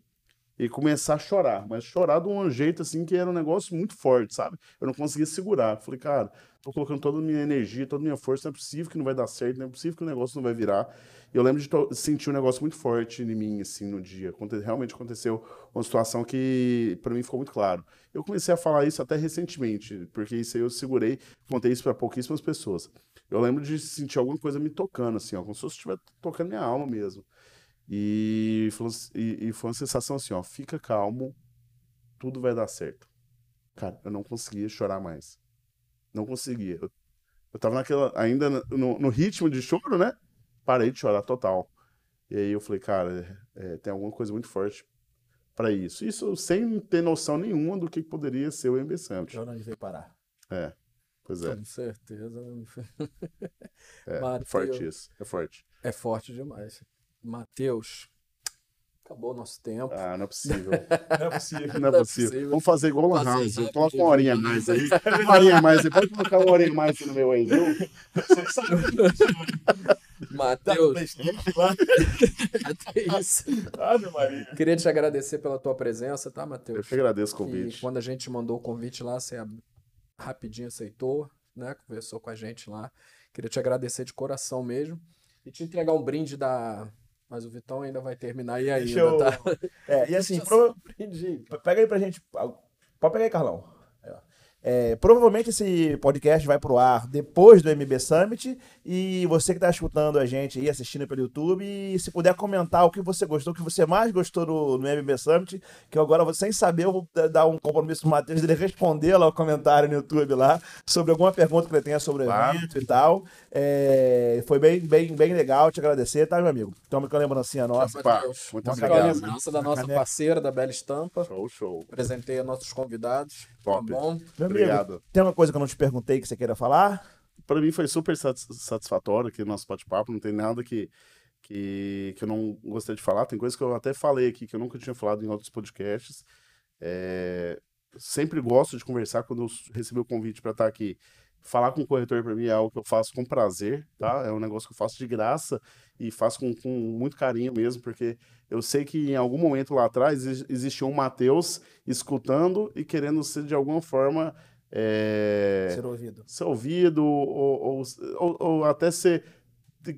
e começar a chorar, mas chorar de um jeito assim que era um negócio muito forte, sabe? Eu não conseguia segurar. Falei, cara, tô colocando toda a minha energia, toda a minha força, não é possível que não vai dar certo, não é possível que o negócio não vai virar. E eu lembro de sentir um negócio muito forte em mim, assim, no dia. Realmente aconteceu uma situação que para mim ficou muito claro. Eu comecei a falar isso até recentemente, porque isso aí eu segurei, contei isso para pouquíssimas pessoas. Eu lembro de sentir alguma coisa me tocando, assim, ó, como se eu estivesse tocando minha alma mesmo. E foi, e, e foi uma sensação assim, ó, fica calmo, tudo vai dar certo. Cara, eu não conseguia chorar mais. Não conseguia. Eu, eu tava naquela, ainda no, no ritmo de choro, né? Parei de chorar total. E aí eu falei, cara, é, tem alguma coisa muito forte para isso. Isso sem ter noção nenhuma do que poderia ser o MB Summit. Já onde veio parar. É, pois é. Com certeza. É, Mateus. forte isso. É forte. É forte demais. Matheus, acabou nosso tempo. Ah, não é possível. Não é possível. Não é é possível. Vamos fazer igual o House. Coloca uma horinha mais aí. Uma horinha a mais aí. Pode colocar uma horinha a mais no meu aí, viu? Matheus, PlayStation lá. é isso. Ave Maria. Queria te agradecer pela tua presença, tá, Eu Matheus? que agradeço o E convite. quando a gente mandou o convite lá, você rapidinho aceitou, né? Conversou com a gente lá. Queria te agradecer de coração mesmo. E te entregar um brinde da. Mas o Vitão ainda vai terminar aí Deixa ainda, eu- tá? É, e assim, pro-. Pega aí pra gente. Pode pegar aí, Carlão. É, provavelmente esse podcast vai pro ar depois do MB Summit. E você que tá escutando a gente aí, assistindo pelo YouTube, e se puder comentar o que você gostou, o que você mais gostou no, no MB Summit, que eu agora, sem saber, eu vou da- dar um compromisso pro Matheus ele responder lá o comentário no YouTube lá, sobre alguma pergunta que ele tenha sobre o Claro. evento e tal. É, foi bem, bem, bem legal, te agradecer, tá, meu amigo? Toma aqui uma lembrancinha nossa. Matheus, muito obrigado. lembrança da nossa parceira, da Bela Estampa. Show, show. Apresentei a nossos convidados. Top. Tá bom? Meu amigo, Obrigado. tem uma coisa que eu não te perguntei que você queira falar? Para mim foi super satis- satisfatório aqui o nosso bate-papo. Não tem nada que, que, que eu não gostaria de falar. Tem coisas que eu até falei aqui que eu nunca tinha falado em outros podcasts. É, sempre gosto de conversar quando eu recebi o convite para estar aqui. Falar com o corretor para mim é algo que eu faço com prazer, tá? É um negócio que eu faço de graça e faço com, com muito carinho mesmo, porque eu sei que em algum momento lá atrás exi- existiu um Matheus escutando e querendo ser de alguma forma é, Ser ouvido. ser ouvido ou, ou, ou- ou até ser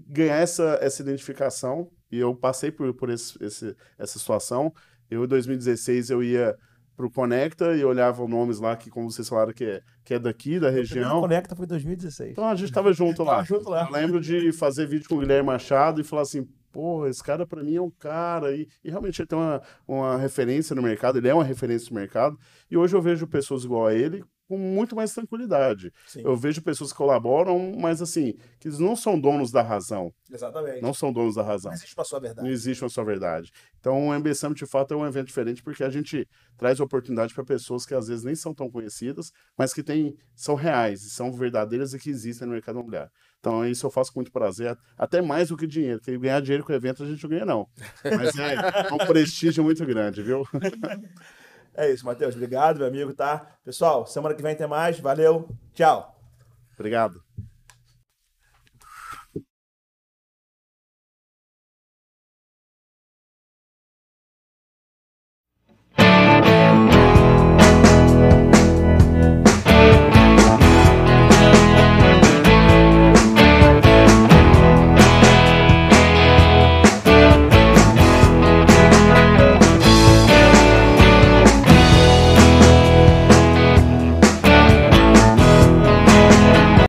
ganhar essa, essa identificação. E eu passei por, por esse, esse- essa situação. Eu, em 2016, eu ia pro Conecta e olhava nomes lá que, como vocês falaram, que é, que é daqui, da região. Conecta foi em 2016. Então a gente tava junto lá. Tava junto lá. Eu lembro de fazer vídeo com o Guilherme Machado e falar assim, pô, esse cara pra mim é um cara. E, e realmente ele tem uma, uma referência no mercado, ele é uma referência no mercado. E hoje eu vejo pessoas igual a ele com muito mais tranquilidade. Sim, Eu vejo pessoas que colaboram, mas assim, que eles não são donos da razão. exatamente. Não são donos da razão. Não existe uma sua Não verdade. existe uma só verdade. Então, o MB Summit, de fato, é um evento diferente porque a gente traz oportunidade para pessoas que às vezes nem são tão conhecidas, mas que têm, são reais, são verdadeiras e que existem no mercado imobiliário. Então, isso eu faço com muito prazer, até mais do que dinheiro, porque ganhar dinheiro com o evento a gente não ganha, não. Mas é um prestígio muito grande, viu? É isso, Matheus. Obrigado, meu amigo, tá? Pessoal, semana que vem tem mais. Valeu. Tchau. Obrigado.